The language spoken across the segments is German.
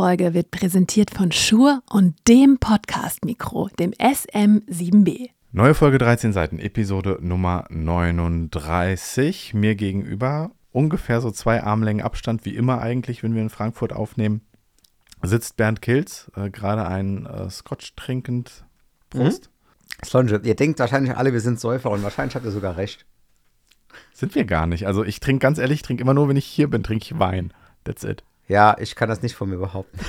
Folge wird präsentiert von Schur und dem Podcast-Mikro, dem SM7B. Neue Folge 13 Seiten, Episode Nummer 39. Mir gegenüber, ungefähr so zwei Armlängen Abstand, wie immer eigentlich, wenn wir in Frankfurt aufnehmen, sitzt Bernd Kilz, äh, gerade ein äh, Scotch trinkend. Prost. Slonge, ihr denkt wahrscheinlich alle, wir sind Säufer und wahrscheinlich habt ihr sogar recht. Sind wir gar nicht. Also ich trinke ganz ehrlich, ich trinke immer nur, wenn ich hier bin, trinke ich Wein. That's it. Ja, ich kann das nicht von mir behaupten.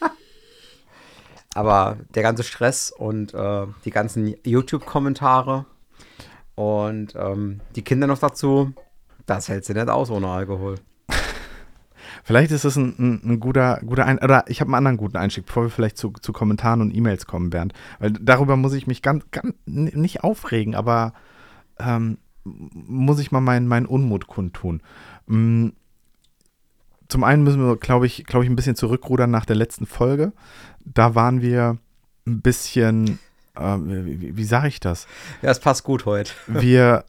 Aber der ganze Stress und äh, die ganzen YouTube-Kommentare und ähm, die Kinder noch dazu, das hält sie nicht aus ohne Alkohol. Vielleicht ist es ein, ein, ein guter, guter ein oder ich habe einen anderen guten Einstieg, bevor wir vielleicht zu, zu Kommentaren und E-Mails kommen, Bernd. Weil darüber muss ich mich ganz, ganz nicht aufregen, aber ähm, muss ich mal meinen mein Unmut kundtun. Zum einen müssen wir, glaube ich, glaube ich, ein bisschen zurückrudern nach der letzten Folge. Da waren wir ein bisschen, äh, wie, wie sage ich das? Ja, es passt gut heute. Wir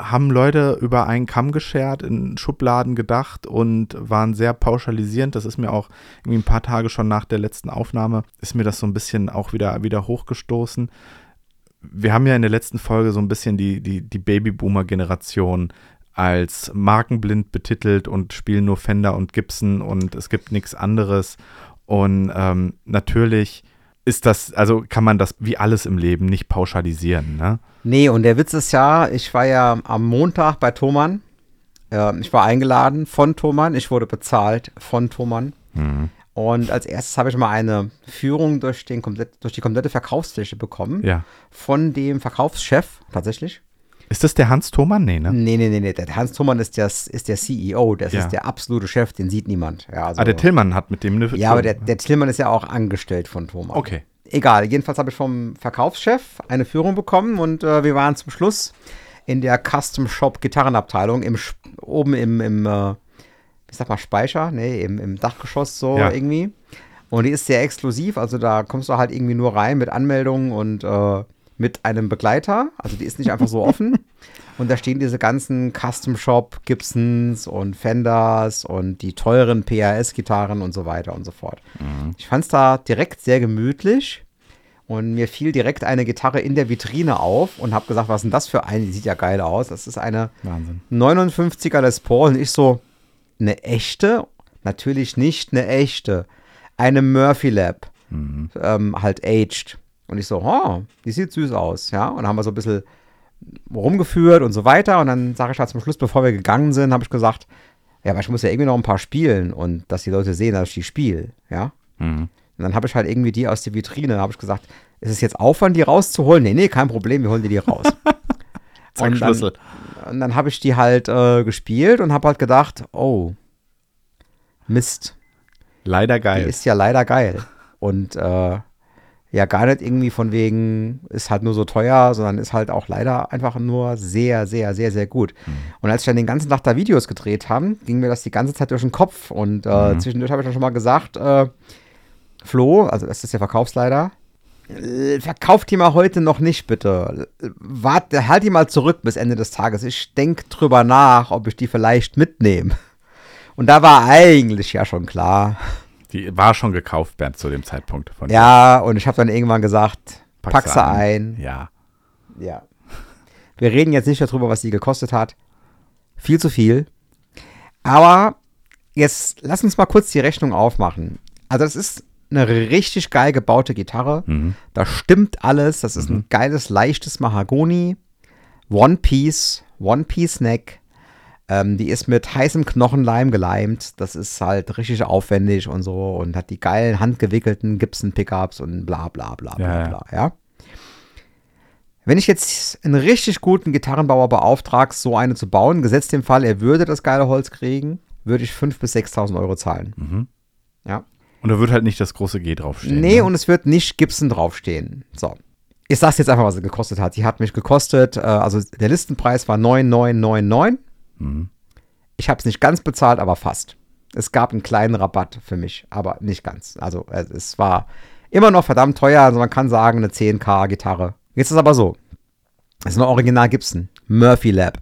haben Leute über einen Kamm geschert, in Schubladen gedacht und waren sehr pauschalisierend. Das ist mir auch irgendwie ein paar Tage schon nach der letzten Aufnahme, ist mir das so ein bisschen auch wieder, wieder hochgestoßen. Wir haben ja in der letzten Folge so ein bisschen die, die, die Babyboomer-Generation als markenblind betitelt und spielen nur Fender und Gibson und es gibt nichts anderes. Und ähm, natürlich ist das, also kann man das wie alles im Leben nicht pauschalisieren, ne? Nee, und der Witz ist ja, ich war ja am Montag bei Thomann. Äh, ich war eingeladen von Thomann, ich wurde bezahlt von Thomann. Mhm. Und als erstes habe ich mal eine Führung durch, den komplett, durch die komplette Verkaufsfläche bekommen. Ja. Von dem Verkaufschef tatsächlich. Ist das der Hans Thomann? Nee, ne? Nee, nee, nee, nee. Der Hans Thomann ist, das, ist der CEO, das Ja. ist der absolute Chef, den sieht niemand. Ja, also, ah, der Tillmann hat mit dem eine Ja, aber der, der Tillmann ist ja auch angestellt von Thomann. Okay. Egal, jedenfalls habe ich vom Verkaufschef eine Führung bekommen und äh, wir waren zum Schluss in der Custom Shop Gitarrenabteilung im, oben im, im äh, ich sag mal Speicher, nee, im, im Dachgeschoss so Ja. irgendwie. Und die ist sehr exklusiv, also da kommst du halt irgendwie nur rein mit Anmeldung und äh, mit einem Begleiter. Also die ist nicht einfach so offen. Und da stehen diese ganzen Custom Shop Gibsons und Fenders und die teuren PAS-Gitarren und so weiter und so fort. Ich fand es da direkt sehr gemütlich und mir fiel direkt eine Gitarre in der Vitrine auf und habe gesagt, was ist denn das für eine? Die sieht ja geil aus. Das ist eine Wahnsinn. 59er Les Paul und ich so, eine echte? Natürlich nicht eine echte. Eine Murphy Lab, ähm, halt aged. Und ich so, oh, die sieht süß aus, ja. Und dann haben wir so ein bisschen rumgeführt und so weiter. Und dann sage ich halt zum Schluss, bevor wir gegangen sind, habe ich gesagt, ja, aber ich muss ja irgendwie noch ein paar spielen und dass die Leute sehen, dass ich die spiele, ja. Mhm. Und dann habe ich halt irgendwie die aus der Vitrine, habe ich gesagt, ist es jetzt Aufwand, die rauszuholen? Nee, nee, kein Problem, wir holen dir die raus. Zack, Und dann- Schlüssel. Und dann habe ich die halt äh, gespielt und habe halt gedacht, oh, Mist, Leider die geil. ist ja leider geil. Und äh, ja, gar nicht irgendwie von wegen, ist halt nur so teuer, sondern ist halt auch leider einfach nur sehr, sehr, sehr, sehr gut. Und als ich dann den ganzen Tag da Videos gedreht haben, ging mir das die ganze Zeit durch den Kopf. Und äh, zwischendurch habe ich dann schon mal gesagt, äh, Flo, also das ist der Verkaufsleiter, äh, verkauft die mal heute noch nicht, bitte. Warte, halt die mal zurück bis Ende des Tages. Ich denke drüber nach, ob ich die vielleicht mitnehme. Und da war eigentlich ja schon klar. Die war schon gekauft, Bernd, zu dem Zeitpunkt. Von Ja, und ich habe dann irgendwann gesagt, Pack sie ein. ein. Ja. Ja. Wir reden jetzt nicht darüber, was sie gekostet hat. Viel zu viel. Aber jetzt lass uns mal kurz die Rechnung aufmachen. Also das ist eine richtig geil gebaute Gitarre. Mhm. Da stimmt alles. Das ist ein geiles, leichtes Mahagoni. One Piece, One Piece Neck. Ähm, die ist mit heißem Knochenleim geleimt. Das ist halt richtig aufwendig und so und hat die geilen handgewickelten Gibson-Pickups und bla bla bla bla Ja, bla. Ja. Wenn ich jetzt einen richtig guten Gitarrenbauer beauftrage, so eine zu bauen, gesetzt dem Fall, er würde das geile Holz kriegen, würde ich 5.000 bis 6.000 Euro zahlen. Mhm. Ja. Und da wird halt nicht das große G draufstehen. Nee, ne? und es wird nicht Gibson draufstehen. So. Ich sag's jetzt einfach, was sie gekostet hat. Die hat mich gekostet, äh, also der Listenpreis war 9,999. Mhm. Ich habe es nicht ganz bezahlt, aber fast. Es gab einen kleinen Rabatt für mich, aber nicht ganz. Also äh, es war immer noch verdammt teuer. Also man kann sagen, eine 10K Gitarre. Jetzt ist aber so. Das ist eine Original Gibson. Murphy Lab.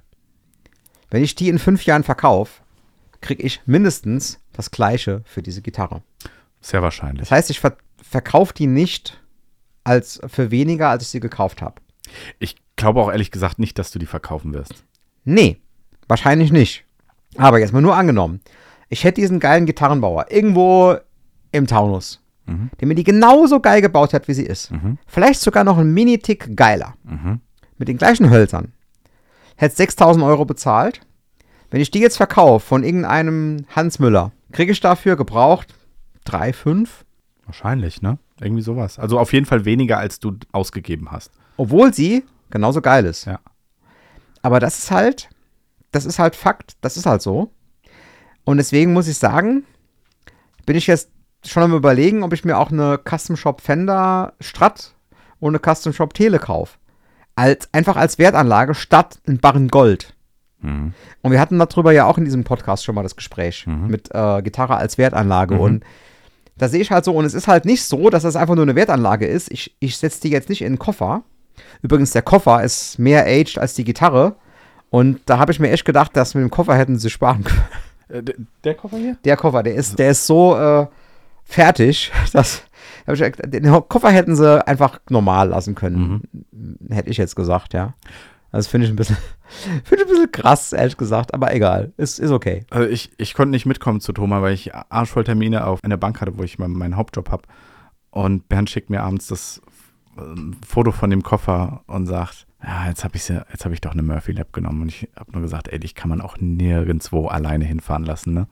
Wenn ich die in fünf Jahren verkaufe, kriege ich mindestens das gleiche für diese Gitarre. Sehr wahrscheinlich. Das heißt, ich ver verkaufe die nicht als für weniger, als ich sie gekauft habe. Ich glaube auch ehrlich gesagt nicht, dass du die verkaufen wirst. Nee, wahrscheinlich nicht. Aber jetzt mal nur angenommen, ich hätte diesen geilen Gitarrenbauer irgendwo im Taunus, Mhm. der mir die genauso geil gebaut hat, wie sie ist. Mhm. Vielleicht sogar noch ein Mini-Tick geiler. Mhm. Mit den gleichen Hölzern. Hätte 6000 Euro bezahlt. Wenn ich die jetzt verkaufe von irgendeinem Hans Müller, kriege ich dafür gebraucht 3, 5, Wahrscheinlich, ne? Irgendwie sowas. Also auf jeden Fall weniger, als du ausgegeben hast. obwohl sie genauso geil ist. Ja. Aber das ist halt, das ist halt Fakt, das ist halt so. Und deswegen muss ich sagen, bin ich jetzt schon am überlegen, ob ich mir auch eine Custom Shop Fender Strat und eine Custom Shop Tele kaufe. Als, einfach als Wertanlage statt ein Barren Gold. Mhm. Und wir hatten darüber ja auch in diesem Podcast schon mal das Gespräch Mhm. mit äh, Gitarre als Wertanlage. Mhm. Und da sehe ich halt so, und es ist halt nicht so, dass das einfach nur eine Wertanlage ist. Ich, ich setze die jetzt nicht in den Koffer. Übrigens, der Koffer ist mehr aged als die Gitarre. Und da habe ich mir echt gedacht, dass mit dem Koffer hätten sie sparen können. Äh, der Koffer hier? Der Koffer, der ist, der ist so äh, fertig, dass ich, den Koffer hätten sie einfach normal lassen können. Hätte ich jetzt gesagt, ja. Das finde ich ein bisschen, finde ich ein bisschen krass, ehrlich gesagt, aber egal. Ist, ist okay. Also ich, ich konnte nicht mitkommen zu Thomas, weil ich arschvoll Termine auf einer Bank hatte, wo ich meinen, meinen Hauptjob habe. Und Bernd schickt mir abends das äh, Foto von dem Koffer und sagt, ja, jetzt habe ich, jetzt hab ich doch eine Murphy Lab genommen. Und ich habe nur gesagt, ey, dich kann man auch nirgendwo alleine hinfahren lassen, ne?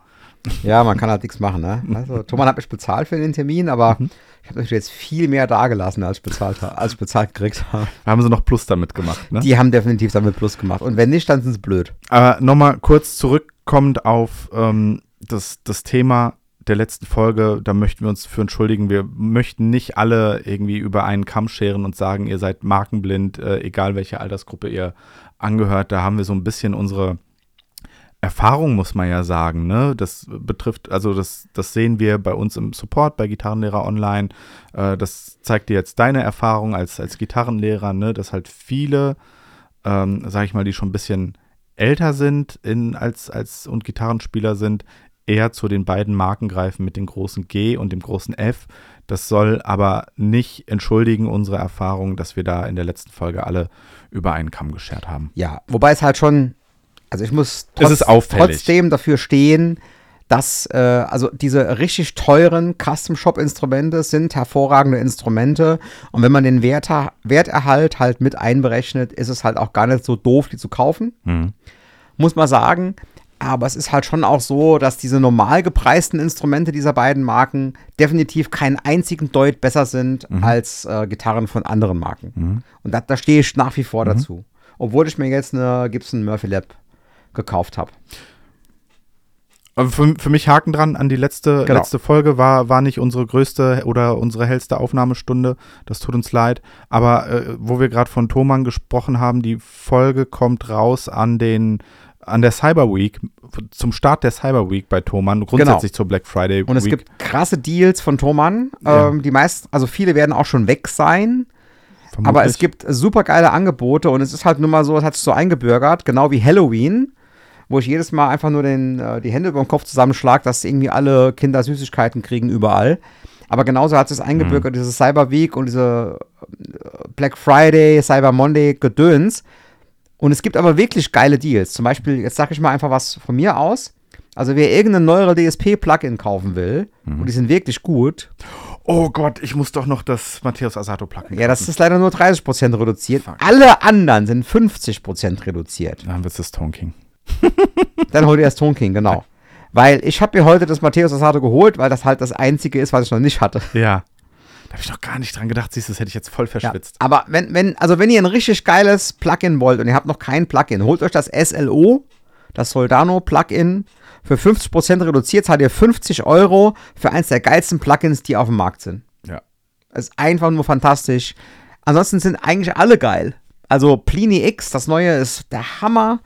Ja, man kann halt nichts machen, ne? Also, Thomas hat mich bezahlt für den Termin, aber ich habe natürlich jetzt viel mehr dagelassen, als ich bezahlt, als ich bezahlt gekriegt habe. Haben sie noch Plus damit gemacht, ne? Die haben definitiv damit Plus gemacht. Und wenn nicht, dann sind sie blöd. Aber nochmal kurz zurückkommend auf ähm, das, das Thema der letzten Folge, da möchten wir uns für entschuldigen. Wir möchten nicht alle irgendwie über einen Kamm scheren und sagen, ihr seid markenblind, äh, egal welche Altersgruppe ihr angehört. Da haben wir so ein bisschen unsere Erfahrung, muss man ja sagen. Ne? Das betrifft, also das, das sehen wir bei uns im Support, bei Gitarrenlehrer Online. Äh, das zeigt dir jetzt deine Erfahrung als, als Gitarrenlehrer, ne? dass halt viele, ähm, sag ich mal, die schon ein bisschen älter sind in, als, als und Gitarrenspieler sind, eher zu den beiden Marken greifen mit dem großen G und dem großen F. Das soll aber nicht entschuldigen unsere Erfahrung, dass wir da in der letzten Folge alle über einen Kamm geschert haben. Ja, wobei es halt schon, also ich muss auffällig. trotzdem dafür stehen, dass, äh, also diese richtig teuren Custom-Shop-Instrumente sind hervorragende Instrumente und wenn man den Wert, Werterhalt halt mit einberechnet, ist es halt auch gar nicht so doof, die zu kaufen. Mhm. muss man sagen. Aber es ist halt schon auch so, dass diese normal gepreisten Instrumente dieser beiden Marken definitiv keinen einzigen Deut besser sind als äh, Gitarren von anderen Marken. Mhm. Und da, da stehe ich nach wie vor dazu. Obwohl ich mir jetzt eine Gibson Murphy Lab gekauft habe. Für, für mich Haken dran an die letzte, Genau. letzte Folge war, war nicht unsere größte oder unsere hellste Aufnahmestunde. Das tut uns leid. Aber äh, wo wir gerade von Thomann gesprochen haben, die Folge kommt raus an den an der Cyber Week, zum Start der Cyber Week bei Thomann, grundsätzlich zur Black Friday Genau. Und es Week. gibt krasse Deals von Thomann. Ja. Ähm, die meisten, also viele werden auch schon weg sein. vermutlich. Aber es gibt super geile Angebote und es ist halt nur mal so, es hat sich so eingebürgert, genau wie Halloween, wo ich jedes Mal einfach nur den, äh, die Hände über den Kopf zusammenschlage, dass irgendwie alle Kinder Süßigkeiten kriegen überall. Aber genauso hat es eingebürgert, diese Cyber Week und diese äh, Black Friday, Cyber Monday Gedöns. Und es gibt aber wirklich geile Deals. Zum Beispiel, jetzt sage ich mal einfach was von mir aus. Also wer irgendeine neuere DSP-Plugin kaufen will, und die sind wirklich gut, Oh Gott, ich muss doch noch das Matthäus Asato Plugin ja, das kaufen. ist leider nur 30% reduziert. Fuck. Alle anderen sind 50% reduziert. Dann wird es das Tone King. Dann hol dir das Ton King, genau. Weil ich habe mir heute das Matthäus Asato geholt, weil das halt das einzige ist, was ich noch nicht hatte. Ja. Da habe ich noch gar nicht dran gedacht, siehst du, das hätte ich jetzt voll Ja. verschwitzt. Aber wenn, wenn, also wenn ihr ein richtig geiles Plugin wollt und ihr habt noch kein Plugin, holt euch das SLO, das Soldano Plugin. Für 50% reduziert zahlt ihr 50 Euro für eins der geilsten Plugins, die auf dem Markt sind. Ja. Es ist einfach nur fantastisch. Ansonsten sind eigentlich alle geil. Also Plini X, das neue ist der Hammer.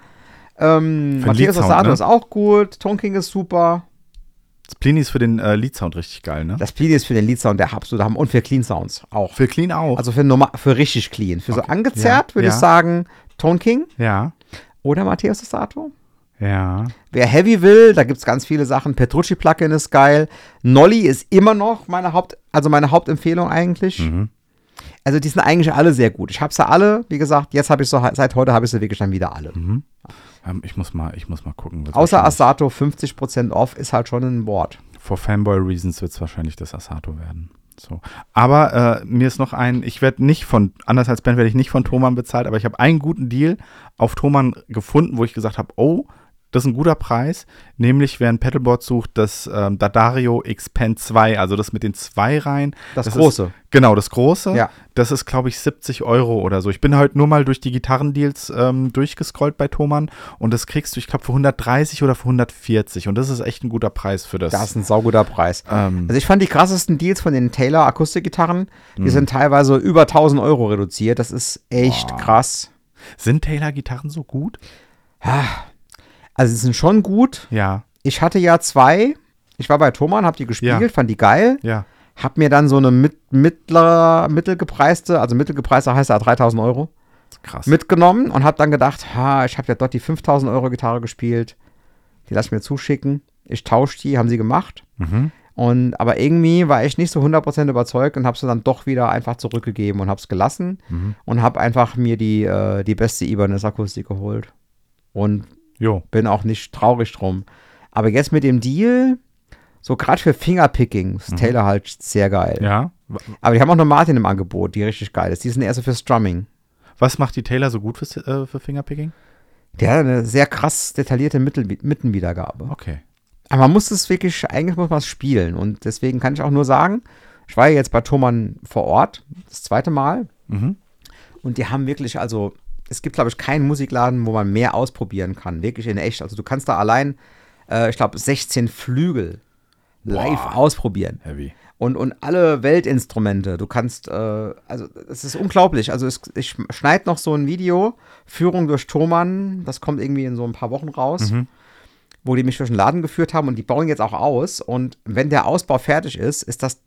Ähm, Leadsound, Asato ne? ist auch gut. Tone King ist super. Das Plini ist für den äh, Lead-Sound richtig geil, ne? Das Plini ist für den Lead-Sound der absolute Hammer. Und für Clean Sounds auch. Für Clean auch. Also für, normal, für richtig clean. Für so Okay. angezerrt Ja, würde ja. ich sagen Tone King ja. oder Matthäus Asato. Ja. Wer Heavy will, da gibt es ganz viele Sachen. Petrucci Plugin ist geil. Nolly ist immer noch meine Haupt, also meine Hauptempfehlung eigentlich. Mhm. Also die sind eigentlich alle sehr gut. Ich habe sie alle, wie gesagt, jetzt habe ich so, seit heute habe ich sie wirklich dann wieder alle. Ähm, ich, muss mal, ich muss mal gucken. Außer Asato 50% off ist halt schon ein Wort. For Fanboy Reasons wird es wahrscheinlich das Asato werden. So. Aber äh, mir ist noch ein, ich werde nicht von, anders als Ben werde ich nicht von Thomann bezahlt, aber ich habe einen guten Deal auf Thomann gefunden, wo ich gesagt habe, oh, das ist ein guter Preis, nämlich wer ein Pedalboard sucht, das ähm, Dadario Xpen 2, also das mit den zwei Reihen. Das ist- große. genau, das große. Ja. Das ist, glaube ich, 70 Euro oder so. Ich bin heute nur mal durch die Gitarrendeals ähm, durchgescrollt bei Thomann und das kriegst du, ich glaube, für 130 oder für 140 und das ist echt ein guter Preis für das. Das ist ein sauguter Preis. ähm, Also ich fand die krassesten Deals von den Taylor Akustikgitarren, die Mhm. sind teilweise über 1000 Euro reduziert. Das ist echt Boah. krass. sind Taylor-Gitarren so gut? Also sie sind schon gut. Ja, Ich hatte ja zwei. Ich war bei Thomann, hab die gespielt, Ja. fand die geil. ja. Hab mir dann so eine mit, mittler, mittelgepreiste, also mittelgepreiste heißt ja 3000 Euro, Krass. mitgenommen und hab dann gedacht, ha, ich habe ja dort die 5000 Euro Gitarre gespielt. Die lass ich mir zuschicken. Ich tausche die, haben sie gemacht. mhm. Und, aber irgendwie war ich nicht so 100% überzeugt und habe sie dann doch wieder einfach zurückgegeben und habe es gelassen Mhm. und habe einfach mir die, äh, die beste Ibanez Akustik geholt. Und Jo. bin auch nicht traurig drum. Aber jetzt mit dem Deal, so gerade für Fingerpicking, ist Taylor halt sehr geil. Ja. Aber die haben auch noch Martin im Angebot, die richtig geil ist. Die sind eher so für Strumming. Was macht die Taylor so gut für, äh, für Fingerpicking? Der hat eine sehr krass detaillierte Mittel Mittenwiedergabe. Okay. Aber man muss es wirklich, eigentlich muss man es spielen. Und deswegen kann ich auch nur sagen, ich war ja jetzt bei Thomann vor Ort, das zweite Mal. Mhm. Und die haben wirklich, also, es gibt, glaube ich, keinen Musikladen, wo man mehr ausprobieren kann. Wirklich in echt. Also, du kannst da allein, äh, ich glaube, 16 Flügel live Boah. ausprobieren. Heavy. Und, und alle Weltinstrumente. Du kannst, äh, also, es ist unglaublich. Also, es, ich schneide noch so ein Video, Führung durch Thomann, das kommt irgendwie in so ein paar Wochen raus. Mhm. Wo die mich durch den Laden geführt haben und die bauen jetzt auch aus. Und wenn der Ausbau fertig ist, ist das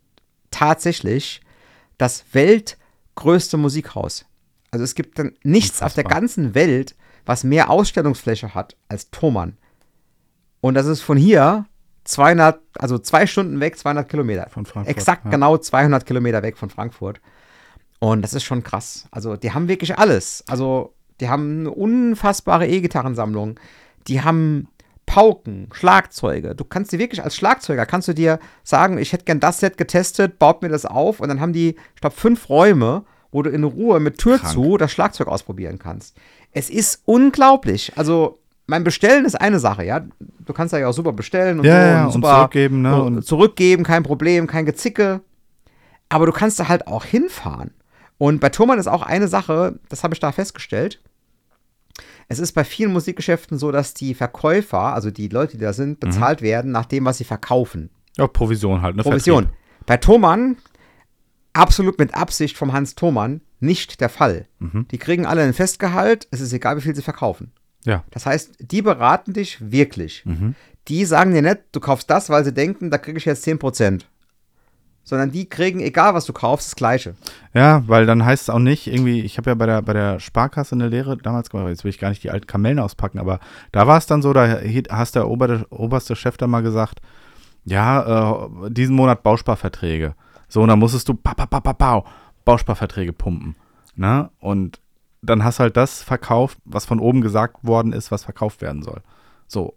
tatsächlich das weltgrößte Musikhaus. Also es gibt dann nichts auf der Unfassbar. ganzen Welt, was mehr Ausstellungsfläche hat als Thomann. Und das ist von hier 200, also zwei Stunden weg, 200 Kilometer. Von Frankfurt, Exakt ja. genau 200 Kilometer weg von Frankfurt. Und das ist schon krass. Also die haben wirklich alles. Also die haben eine unfassbare E-Gitarrensammlung. Die haben Pauken, Schlagzeuge. Du kannst dir wirklich als Schlagzeuger, kannst du dir sagen, ich hätte gern das Set getestet, baut mir das auf und dann haben die, ich glaube, fünf Räume, wo du in Ruhe mit Tür Krank. zu das Schlagzeug ausprobieren kannst. Es ist unglaublich. Also mein Bestellen ist eine Sache, ja. Du kannst da ja auch super bestellen und Ja, so ja, und und super zurückgeben, ne? Und- zurückgeben, kein Problem, kein Gezicke. Aber du kannst da halt auch hinfahren. Und bei Thomann ist auch eine Sache, das habe ich da festgestellt. Es ist bei vielen Musikgeschäften so, dass die Verkäufer, also die Leute, die da sind, Mhm. bezahlt werden nach dem, was sie verkaufen. Ja, Provision halt, ne? Provision. Vertrieb. Bei Thomann, absolut mit Absicht vom Hans Thomann, nicht der Fall. Mhm. Die kriegen alle ein Festgehalt, es ist egal, wie viel sie verkaufen. Ja. Das heißt, die beraten dich wirklich. Mhm. Die sagen dir nicht, du kaufst das, weil sie denken, da kriege ich jetzt 10%. Sondern die kriegen, egal was du kaufst, das Gleiche. Ja, weil dann heißt es auch nicht, irgendwie, ich habe ja bei der, bei der Sparkasse eine Lehre damals gemacht, jetzt will ich gar nicht die alten Kamellen auspacken, aber da war es dann so, da hast der ober, oberste Chef dann mal gesagt, ja, äh, diesen Monat Bausparverträge. So, und dann musstest du pa, pa, pa, pa, pau, Bausparverträge pumpen. Ne? Und dann hast halt das verkauft, was von oben gesagt worden ist, was verkauft werden soll. So.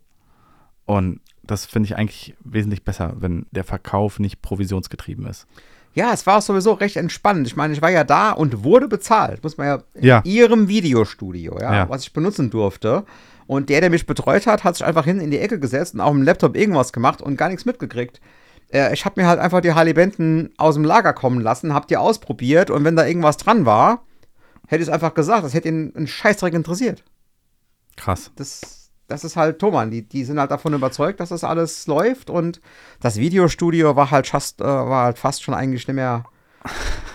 Und das finde ich eigentlich wesentlich besser, wenn der Verkauf nicht provisionsgetrieben ist. Ja, es war auch sowieso recht entspannt. Ich meine, ich war ja da und wurde bezahlt. Muss man ja in Ja. ihrem Videostudio, ja, Ja. was ich benutzen durfte. Und der, der mich betreut hat, hat sich einfach hin in die Ecke gesetzt und auf dem Laptop irgendwas gemacht und gar nichts mitgekriegt. Äh, ich habe mir halt einfach die Harley Benton aus dem Lager kommen lassen, hab die ausprobiert und wenn da irgendwas dran war, hätte ich es einfach gesagt. Das hätte ihn einen Scheißdreck interessiert. Krass. das, das ist halt Thomann. Die, die sind halt davon überzeugt, dass das alles läuft und das Videostudio war halt fast, äh, war halt fast schon eigentlich nicht mehr.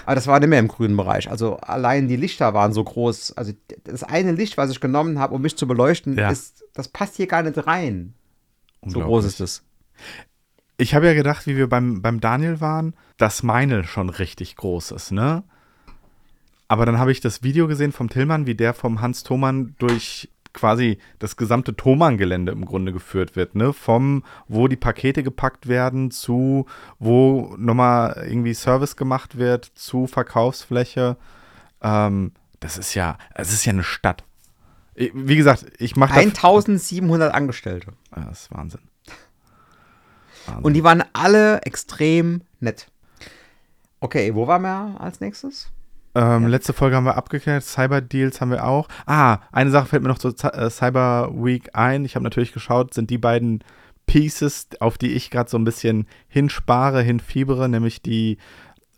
Aber das war nicht mehr im grünen Bereich. Also allein die Lichter waren so groß. Also das eine Licht, was ich genommen habe, um mich zu beleuchten, Ja. ist, das passt hier gar nicht rein. So groß ist es. Ich habe ja gedacht, wie wir beim, beim Daniel waren, dass meine schon richtig groß ist, ne? Aber dann habe ich das Video gesehen vom Tillmann, wie der vom Hans Thomann durch quasi das gesamte Thomann-Gelände im Grunde geführt wird, ne? Vom, wo die Pakete gepackt werden, zu wo nochmal irgendwie Service gemacht wird, zu Verkaufsfläche. Ähm, das ist ja, es ist ja eine Stadt. Wie gesagt, ich mache 1700 Angestellte. Das ist Wahnsinn. Und die waren alle extrem nett. Okay, wo waren wir als nächstes? Ähm, Letzte Folge haben wir abgeklärt, Cyber Deals haben wir auch. Ah, eine Sache fällt mir noch zur äh, Cyber Week ein. Ich habe natürlich geschaut, sind die beiden Pieces, auf die ich gerade so ein bisschen hinspare, hinfiebere, nämlich die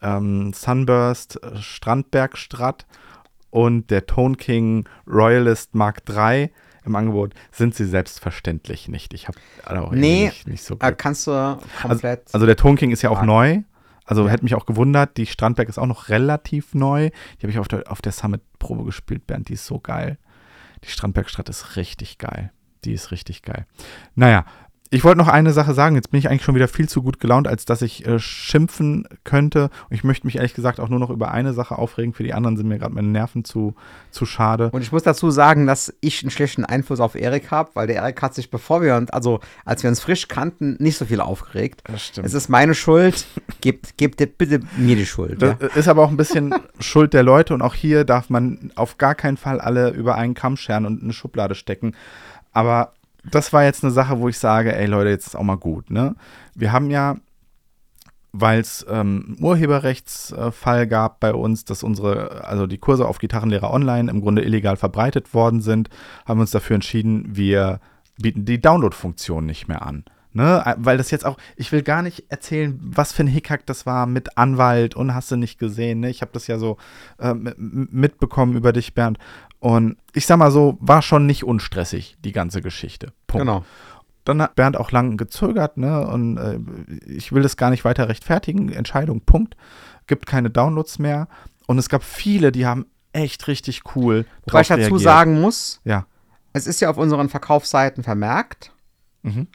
ähm, Sunburst äh, Strandberg Strat und der Tone King Royalist Mark III im Angebot, sind sie selbstverständlich nicht. Ich habe auch Nee, nicht, nicht so Äh, Glück. kannst du komplett. Also der Tone King ist ja auch Ah. neu. Also hätte mich auch gewundert, die Strandberg ist auch noch relativ neu. Die habe ich auf der, auf der Summit-Probe gespielt, Bernd, die ist so geil. Die Strandbergstadt ist richtig geil. Die ist richtig geil. Naja, ich wollte noch eine Sache sagen. Jetzt bin ich eigentlich schon wieder viel zu gut gelaunt, als dass ich äh, schimpfen könnte. Und ich möchte mich ehrlich gesagt auch nur noch über eine Sache aufregen. Für die anderen sind mir gerade meine Nerven zu, zu schade. Und ich muss dazu sagen, dass ich einen schlechten Einfluss auf Erik habe, weil der Erik hat sich, bevor wir uns, also als wir uns frisch kannten, nicht so viel aufgeregt. Das stimmt. Es ist meine Schuld. Gebt, gebt dir bitte mir die Schuld. Das Ja? ist aber auch ein bisschen Schuld der Leute und auch hier darf man auf gar keinen Fall alle über einen Kamm scheren und in eine Schublade stecken. Aber das war jetzt eine Sache, wo ich sage, ey Leute, jetzt ist auch mal gut. Ne? Wir haben ja, weil es ähm, einen Urheberrechtsfall gab bei uns, dass unsere, also die Kurse auf Gitarrenlehrer online im Grunde illegal verbreitet worden sind, haben wir uns dafür entschieden, wir bieten die Download-Funktion nicht mehr an. Ne, weil das jetzt auch, ich will gar nicht erzählen, was für ein Hickhack das war mit Anwalt und hast du nicht gesehen. Ne? Ich habe das ja so äh, mitbekommen über dich, Bernd. Und ich sag mal so, war schon nicht unstressig, die ganze Geschichte. Punkt. Genau. Dann hat Bernd auch lange gezögert, ne? Und äh, ich will das gar nicht weiter rechtfertigen. Entscheidung, Punkt. Gibt keine Downloads mehr. Und es gab viele, die haben echt richtig cool Wobei ich dazu reagiert. sagen muss, Ja. es ist ja auf unseren Verkaufsseiten vermerkt, Mhm.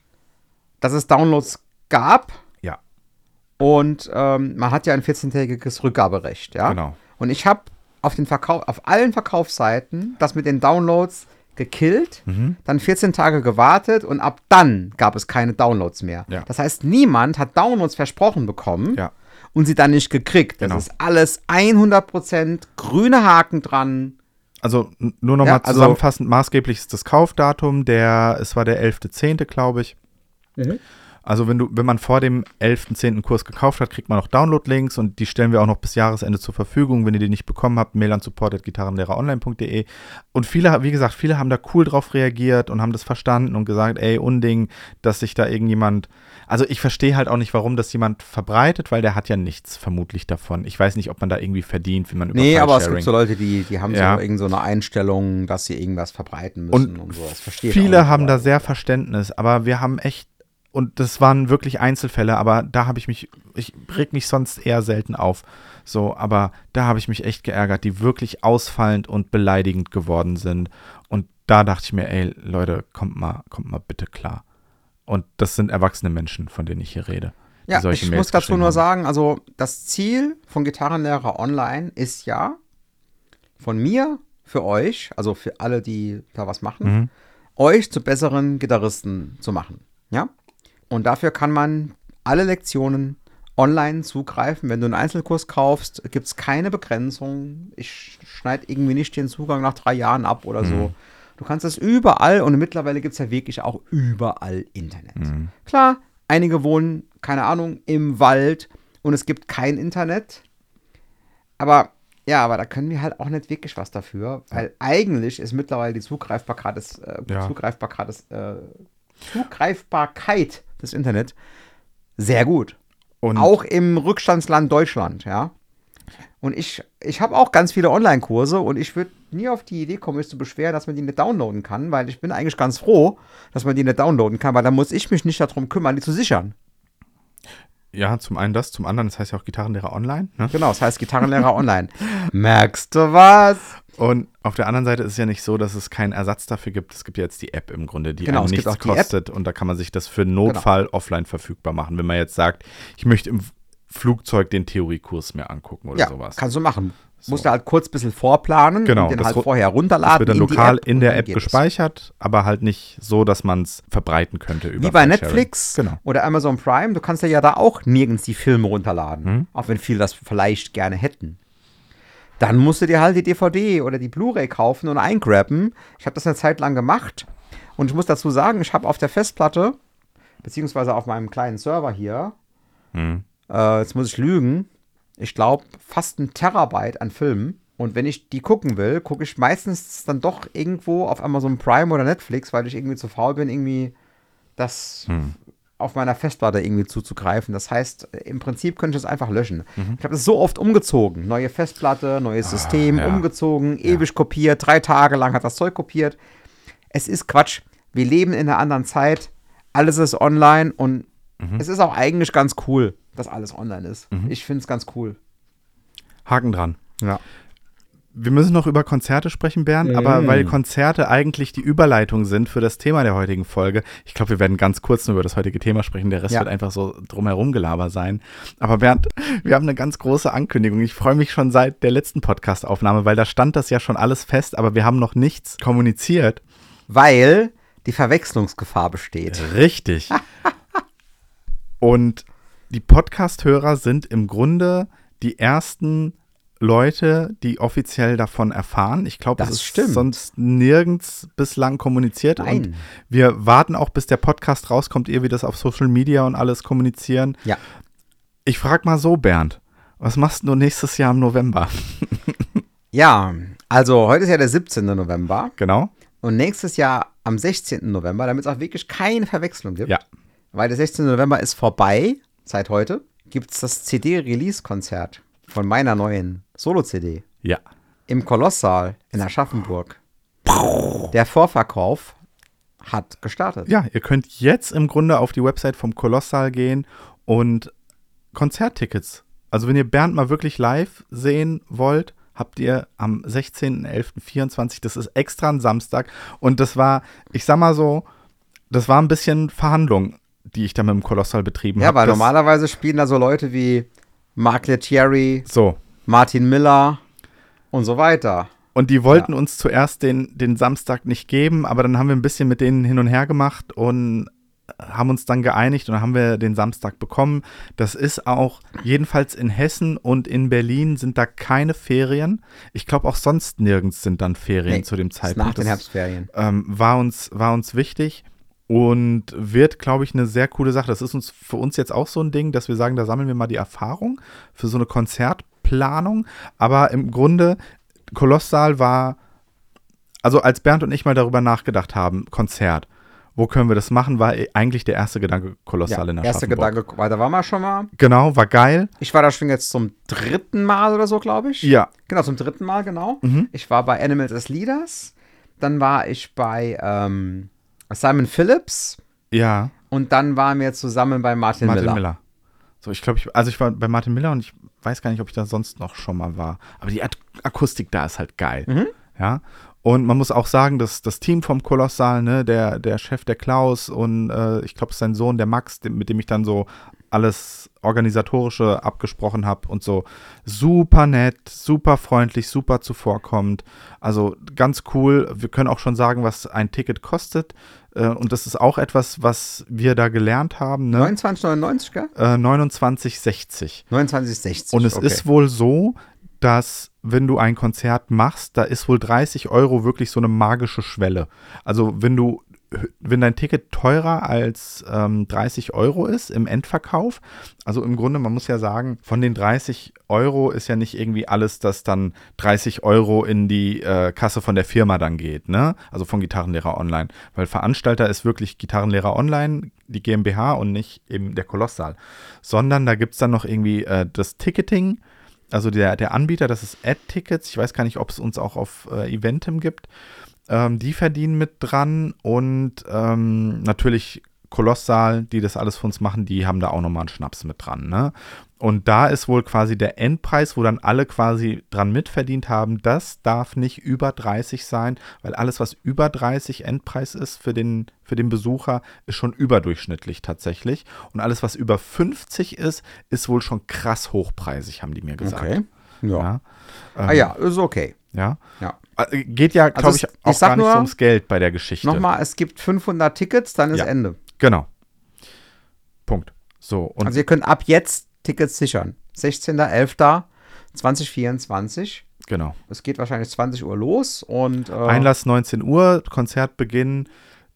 dass es Downloads gab Ja, und ähm, man hat ja ein 14-tägiges Rückgaberecht, ja. genau. Und ich habe auf den Verkauf, auf allen Verkaufsseiten das mit den Downloads gekillt, Mhm. dann 14 Tage gewartet und ab dann gab es keine Downloads mehr. Ja. Das heißt, niemand hat Downloads versprochen bekommen Ja. und sie dann nicht gekriegt. Das Genau. ist alles 100% grüne Haken dran. Also nur nochmal Ja, also- zusammenfassend, maßgeblich ist das Kaufdatum, der, es war der 11.10., glaube ich. Also wenn du, wenn man vor dem 11.10. Kurs gekauft hat, kriegt man noch Download-Links und die stellen wir auch noch bis Jahresende zur Verfügung. Wenn ihr die nicht bekommen habt, mail an support.gitarrenlehreronline.de. Und viele, wie gesagt, viele haben da cool drauf reagiert und haben das verstanden und gesagt, ey, Unding, dass sich da irgendjemand, also ich verstehe halt auch nicht, warum das jemand verbreitet, weil der hat ja nichts vermutlich davon. Ich weiß nicht, ob man da irgendwie verdient, wenn man über Nee, aber es gibt so Leute, die, die haben Ja. so irgend so eine Einstellung, dass sie irgendwas verbreiten müssen und, so. Das verstehe Viele haben da sehr Verständnis, aber wir haben echt, und das waren wirklich Einzelfälle, aber da habe ich mich, ich reg mich sonst eher selten auf. So, aber da habe ich mich echt geärgert, die wirklich ausfallend und beleidigend geworden sind. Und da dachte ich mir, ey, Leute, kommt mal, kommt mal bitte klar. Und das sind erwachsene Menschen, von denen ich hier rede. Ja, ich Mails muss dazu nur haben. sagen, also das Ziel von Gitarrenlehrer Online ist ja von mir für euch, also für alle, die da was machen, Mhm. euch zu besseren Gitarristen zu machen. Ja? Und dafür kann man alle Lektionen online zugreifen. Wenn du einen Einzelkurs kaufst, gibt es keine Begrenzung. Ich schneide irgendwie nicht den Zugang nach drei Jahren ab oder so. Du kannst es überall und mittlerweile gibt es ja wirklich auch überall Internet. Klar, einige wohnen, keine Ahnung, im Wald und es gibt kein Internet. Aber ja, aber da können wir halt auch nicht wirklich was dafür, weil eigentlich ist mittlerweile die Zugreifbarkeit des, äh, Ja. Zugreifbarkeit des, äh, Zugreifbarkeit des Internet sehr gut. Und Auch im Rückstandsland Deutschland, ja. Und ich, ich habe auch ganz viele Online-Kurse und ich würde nie auf die Idee kommen, mich zu beschweren, dass man die nicht downloaden kann, weil ich bin eigentlich ganz froh, dass man die nicht downloaden kann, weil dann muss ich mich nicht darum kümmern, die zu sichern. Ja, zum einen das, zum anderen, das heißt ja auch Gitarrenlehrer online. Ne? Genau, das heißt Gitarrenlehrer online. Merkst du was? Und auf der anderen Seite ist es ja nicht so, dass es keinen Ersatz dafür gibt. Es gibt ja jetzt die App im Grunde, die Genau, nichts. Genau. kostet und da kann man sich das für Notfall offline verfügbar machen. Wenn man jetzt sagt, ich möchte im Flugzeug den Theoriekurs mir angucken oder ja, sowas. kannst du machen. So. Musst du halt kurz ein bisschen vorplanen Genau, und den das halt vorher Das runterladen. wird dann lokal in der App gespeichert, aber halt nicht so, dass man es verbreiten könnte über Wie bei. Netflix Genau. oder Amazon Prime, du kannst ja, da auch nirgends die Filme runterladen. Mhm. Auch wenn viele das vielleicht gerne hätten. Dann musst du dir halt die DVD oder die Blu-ray kaufen und eingraben. Ich habe das eine Zeit lang gemacht. Und ich muss dazu sagen, ich habe auf der Festplatte, beziehungsweise auf meinem kleinen Server hier, Mhm. Äh, jetzt muss ich lügen, ich glaube fast ein Terabyte an Filmen. Und wenn ich die gucken will, gucke ich meistens dann doch irgendwo auf Amazon Prime oder Netflix, weil ich irgendwie zu faul bin, irgendwie das Hm. auf meiner Festplatte irgendwie zuzugreifen. Das heißt, im Prinzip könnte ich es einfach löschen. Ich habe das so oft umgezogen. Neue Festplatte, neues System, ja. umgezogen, ewig kopiert, drei Tage lang hat das Zeug kopiert. Es ist Quatsch. Wir leben in einer anderen Zeit. Alles ist online und es ist auch eigentlich ganz cool, dass alles online ist. Ich finde es ganz cool. Haken dran. Ja. Wir müssen noch über Konzerte sprechen, Bernd, aber Mhm. weil Konzerte eigentlich die Überleitung sind für das Thema der heutigen Folge. Ich glaube, wir werden ganz kurz nur über das heutige Thema sprechen. Der Rest Ja. wird einfach so drumherum Gelaber sein. Aber Bernd, wir haben eine ganz große Ankündigung. Ich freue mich schon seit der letzten Podcast-Aufnahme, weil da stand das ja schon alles fest, aber wir haben noch nichts kommuniziert. Weil die Verwechslungsgefahr besteht. Richtig. Und die Podcast-Hörer sind im Grunde die ersten Leute, die offiziell davon erfahren. Ich glaube, das Das ist stimmt. sonst nirgends bislang kommuniziert. Und Nein. wir warten auch, bis der Podcast rauskommt, ehe wir das auf Social Media und alles kommunizieren. Ja. Ich frage mal so, Bernd, was machst du nächstes Jahr im November? Ja, also heute ist ja der 17. November genau? und nächstes Jahr am 16. November, damit es auch wirklich keine Verwechslung gibt, Ja. Weil der 16. November ist vorbei, seit heute, gibt es das CD-Release-Konzert von meiner neuen Solo-CD Ja. im Kolossal in Aschaffenburg. Der Vorverkauf hat gestartet. Ja, ihr könnt jetzt im Grunde auf die Website vom Kolossal gehen und Konzerttickets. Also wenn ihr Bernd mal wirklich live sehen wollt, habt ihr am 16.11.24, das ist extra ein Samstag. Und das war, ich sag mal so, das war ein bisschen Verhandlung, die ich da mit dem Kolossal betrieben Ja, habe. weil Das- normalerweise spielen da so Leute wie Mark Lettieri, So. Martin Miller und so weiter. Und die wollten uns zuerst den, den Samstag nicht geben, aber dann haben wir ein bisschen mit denen hin und her gemacht und haben uns dann geeinigt und dann haben wir den Samstag bekommen. Das ist auch, jedenfalls in Hessen und in Berlin sind da keine Ferien. Ich glaube auch sonst nirgends sind dann Ferien Nee, zu dem Zeitpunkt. nach den Das, Herbstferien. ähm, war, uns, war uns wichtig und wird, glaube ich, eine sehr coole Sache. Das ist uns für uns jetzt auch so ein Ding, dass wir sagen, da sammeln wir mal die Erfahrung für so eine Konzertplanung. Aber im Grunde, Kolossal war, also als Bernd und ich mal darüber nachgedacht haben, Konzert, wo können wir das machen, war eigentlich der erste Gedanke Kolossal in Ja, der erster Gedanke, weil da waren wir schon mal. Genau, war geil. Ich war da schon jetzt zum dritten Mal oder so, glaube ich. Ja, Genau, zum dritten Mal, genau. Mhm. Ich war bei Animals as Leaders. Dann war ich bei ähm, Simon Phillips. ja. Und dann waren wir zusammen bei Martin, Martin Miller. Miller. So, ich glaube, ich, also ich war bei Martin Miller und ich weiß gar nicht, ob ich da sonst noch schon mal war. Aber die Ak- Akustik da ist halt geil. Mhm. Ja. Und man muss auch sagen, dass das Team vom Kolossal, ne, der, der Chef, der Klaus und äh, ich glaube, sein Sohn, der Max, mit dem ich dann so alles organisatorische abgesprochen habe und so super nett, super freundlich, super zuvorkommend. Also ganz cool. Wir können auch schon sagen, was ein Ticket kostet. Äh, und das ist auch etwas, was wir da gelernt haben. Ne? 29,99, gell? Äh, 29,60. 29,60. Und es okay. ist wohl so, dass wenn du ein Konzert machst, da ist wohl 30 Euro wirklich so eine magische Schwelle. Also wenn du, wenn dein Ticket teurer als ähm, 30 Euro ist im Endverkauf, also im Grunde, man muss ja sagen, von den 30 Euro ist ja nicht irgendwie alles, dass dann 30 Euro in die äh, Kasse von der Firma dann geht, ne? Also von Gitarrenlehrer Online. Weil Veranstalter ist wirklich Gitarrenlehrer Online, die GmbH und nicht eben der Kolossal. Sondern da gibt es dann noch irgendwie äh, das Ticketing, also der, der Anbieter, das ist Ad-Tickets. Ich weiß gar nicht, ob es uns auch auf äh, Eventim gibt. Ähm, die verdienen mit dran und ähm, natürlich Kolossal, die das alles für uns machen, die haben da auch nochmal einen Schnaps mit dran. Ne? Und da ist wohl quasi der Endpreis, wo dann alle quasi dran mitverdient haben, das darf nicht über 30 sein, weil alles, was über 30 Endpreis ist für den, für den Besucher, ist schon überdurchschnittlich tatsächlich. Und alles, was über 50 ist, ist wohl schon krass hochpreisig, haben die mir gesagt. Okay. Ja. Ja, ah ähm, ja, ist okay. Ja. Ja. Äh, Geht ja, glaube Also ich, auch ich gar nicht so nur- ums Geld bei der Geschichte. Nochmal, es gibt 500 Tickets, dann ist Ja. Ende. Genau. Punkt. So, und Also ihr könnt ab jetzt Tickets sichern. 16.11.2024. genau. Es geht wahrscheinlich 20 Uhr los und äh, Einlass 19 Uhr, Konzertbeginn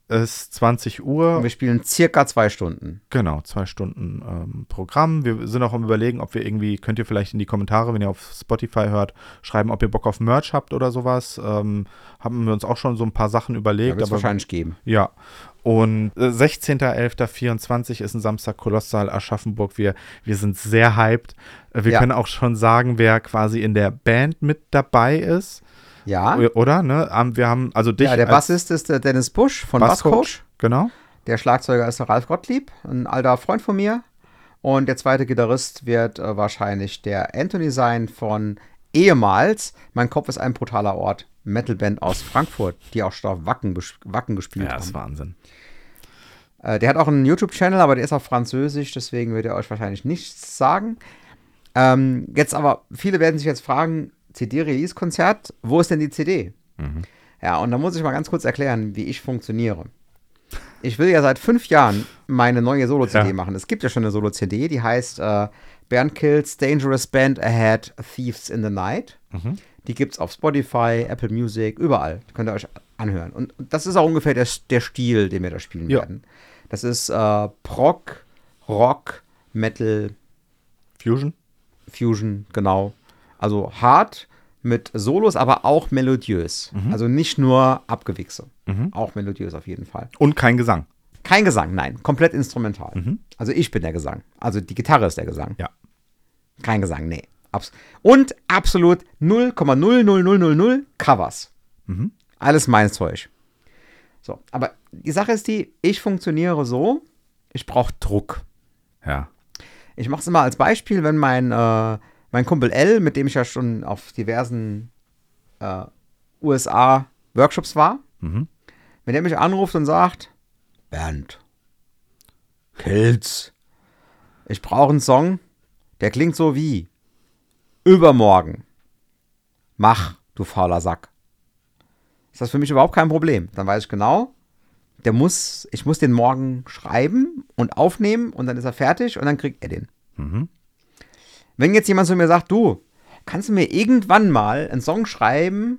ist 20 Uhr. wir spielen circa zwei Stunden. Genau, zwei Stunden ähm, Programm. Wir sind auch am überlegen, ob wir irgendwie, könnt ihr vielleicht in die Kommentare, wenn ihr auf Spotify hört, schreiben, ob ihr Bock auf Merch habt oder sowas. Ähm, haben wir uns auch schon so ein paar Sachen Ja, überlegt. es aber wahrscheinlich geben. ja. Und äh, 16.11.24 ist ein Samstag Kolossal Aschaffenburg. Wir, wir sind sehr hyped. Äh, Wir Ja. können auch schon sagen, wer quasi in der Band mit dabei ist. Ja. Oder? Ne? Wir haben, also dich Ja, der Bassist ist der Dennis Busch von Basscoach. Basscoach. Genau. Der Schlagzeuger ist der Ralf Gottlieb, ein alter Freund von mir. Und der zweite Gitarrist wird äh, wahrscheinlich der Anthony sein von ehemals. Mein Kopf ist ein brutaler Ort. Metalband aus Frankfurt, die auch schon auf Wacken, Wacken gespielt Ja, das ist haben. Wahnsinn. Äh, der hat auch einen YouTube-Channel, aber der ist auf Französisch, deswegen wird er euch wahrscheinlich nichts sagen. Ähm, jetzt aber, viele werden sich jetzt fragen, CD-Release-Konzert, wo ist denn die CD? Ja, und da muss ich mal ganz kurz erklären, wie ich funktioniere. Ich will ja seit fünf Jahren meine neue Solo-CD Ja. machen. Es gibt ja schon eine Solo-CD, die heißt äh, Bernd Kills Dangerous Band Ahead Thieves in the Night. Die gibt es auf Spotify, Apple Music, überall. Die könnt ihr euch anhören. Und, und das ist auch ungefähr der, der Stil, den wir da spielen Ja. werden. Das ist äh, Prog, Rock, Metal, Fusion? Fusion, genau. Also hart mit Solos, aber auch melodiös. Also nicht nur Abgewichse. Auch melodiös auf jeden Fall. Und kein Gesang. Kein Gesang, nein. Komplett instrumental. Also ich bin der Gesang. Also die Gitarre ist der Gesang. Ja. Kein Gesang, nee. Abs und absolut 0,00000 Covers. Alles mein Zeug. So, aber die Sache ist die, ich funktioniere so, ich brauche Druck. Ja. Ich mache es immer als Beispiel, wenn mein, äh, mein Kumpel L, mit dem ich ja schon auf diversen äh, USA-Workshops war, Mhm. wenn der mich anruft und sagt, Bernd, Kills, ich brauche einen Song, der klingt so wie Übermorgen. Mach, du fauler Sack. Ist das für mich überhaupt kein Problem. Dann weiß ich genau, der muss, ich muss den morgen schreiben und aufnehmen und dann ist er fertig und dann kriegt er den. Mhm. Wenn jetzt jemand zu mir sagt, du, kannst du mir irgendwann mal einen Song schreiben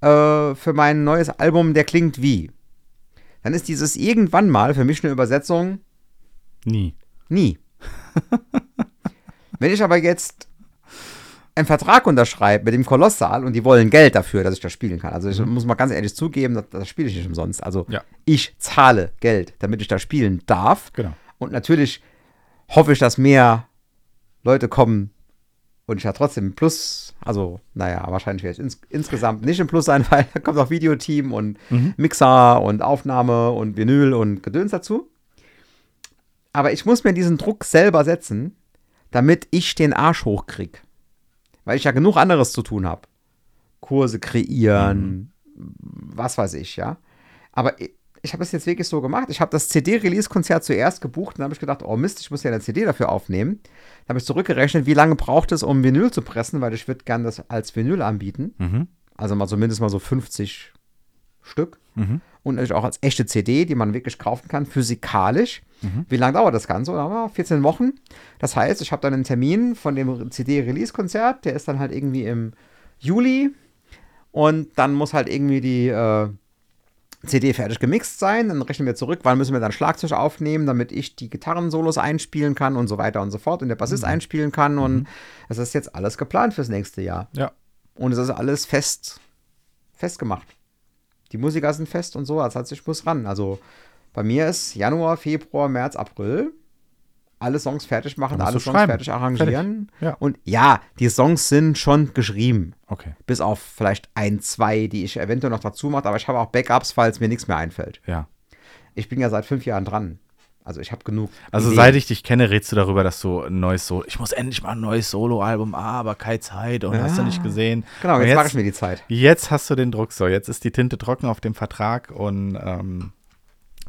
äh, für mein neues Album, der klingt wie? Dann ist dieses irgendwann mal für mich eine Übersetzung Nie. nie. Wenn ich aber jetzt einen Vertrag unterschreibe mit dem Kolossal und die wollen Geld dafür, dass ich das spielen kann. Also ich muss mal ganz ehrlich zugeben, das, das spiele ich nicht umsonst. Also Ja. ich zahle Geld, damit ich da spielen darf. Genau. Und natürlich hoffe ich, dass mehr Leute kommen und ich ja trotzdem im Plus, also naja, wahrscheinlich werde ich ins, insgesamt nicht im Plus sein, weil da kommt auch Videoteam und Mixer und Aufnahme und Vinyl und Gedöns dazu. Aber ich muss mir diesen Druck selber setzen, damit ich den Arsch hochkrieg. Weil ich ja genug anderes zu tun habe. Kurse kreieren, was weiß ich, ja. Aber ich, habe es jetzt wirklich so gemacht. Ich habe das CD-Release-Konzert zuerst gebucht und dann habe ich gedacht, oh Mist, ich muss ja eine CD dafür aufnehmen. Dann habe ich zurückgerechnet, wie lange braucht es, um Vinyl zu pressen, weil ich würde gerne das als Vinyl anbieten. Mhm. Also mal zumindest mal so 50 Stück. Mhm. Und natürlich auch als echte CD, die man wirklich kaufen kann, physikalisch. Mhm. Wie lange dauert das Ganze? Oder? 14 Wochen. Das heißt, ich habe dann einen Termin von dem CD-Release-Konzert, der ist dann halt irgendwie im Juli. Und dann muss halt irgendwie die äh, CD fertig gemixt sein. Dann rechnen wir zurück, wann müssen wir dann Schlagzeug aufnehmen, damit ich die Gitarrensolos einspielen kann und so weiter und so fort und der Bassist einspielen kann. Und das ist jetzt alles geplant fürs nächste Jahr. Ja. Und es ist alles fest, festgemacht. Die Musiker sind fest und so, als heißt, ich muss ran. Also bei mir ist Januar, Februar, März, April. Alle Songs fertig machen, alle Songs schreiben. fertig arrangieren. Fertig. Ja. Und ja, die Songs sind schon geschrieben. Okay. Bis auf vielleicht ein, zwei, die ich eventuell noch dazu mache. Aber ich habe auch Backups, falls mir nichts mehr einfällt. Ja. Ich bin ja seit fünf Jahren dran. Also ich habe genug. Also Ideen. seit ich dich kenne, redest du darüber, dass du ein neues Solo, ich muss endlich mal ein neues Solo-Album, ah, aber keine Zeit und hast du nicht gesehen. Genau, Und jetzt, mache ich mir die Zeit. Jetzt hast du den Druck so, jetzt ist die Tinte trocken auf dem Vertrag und ähm,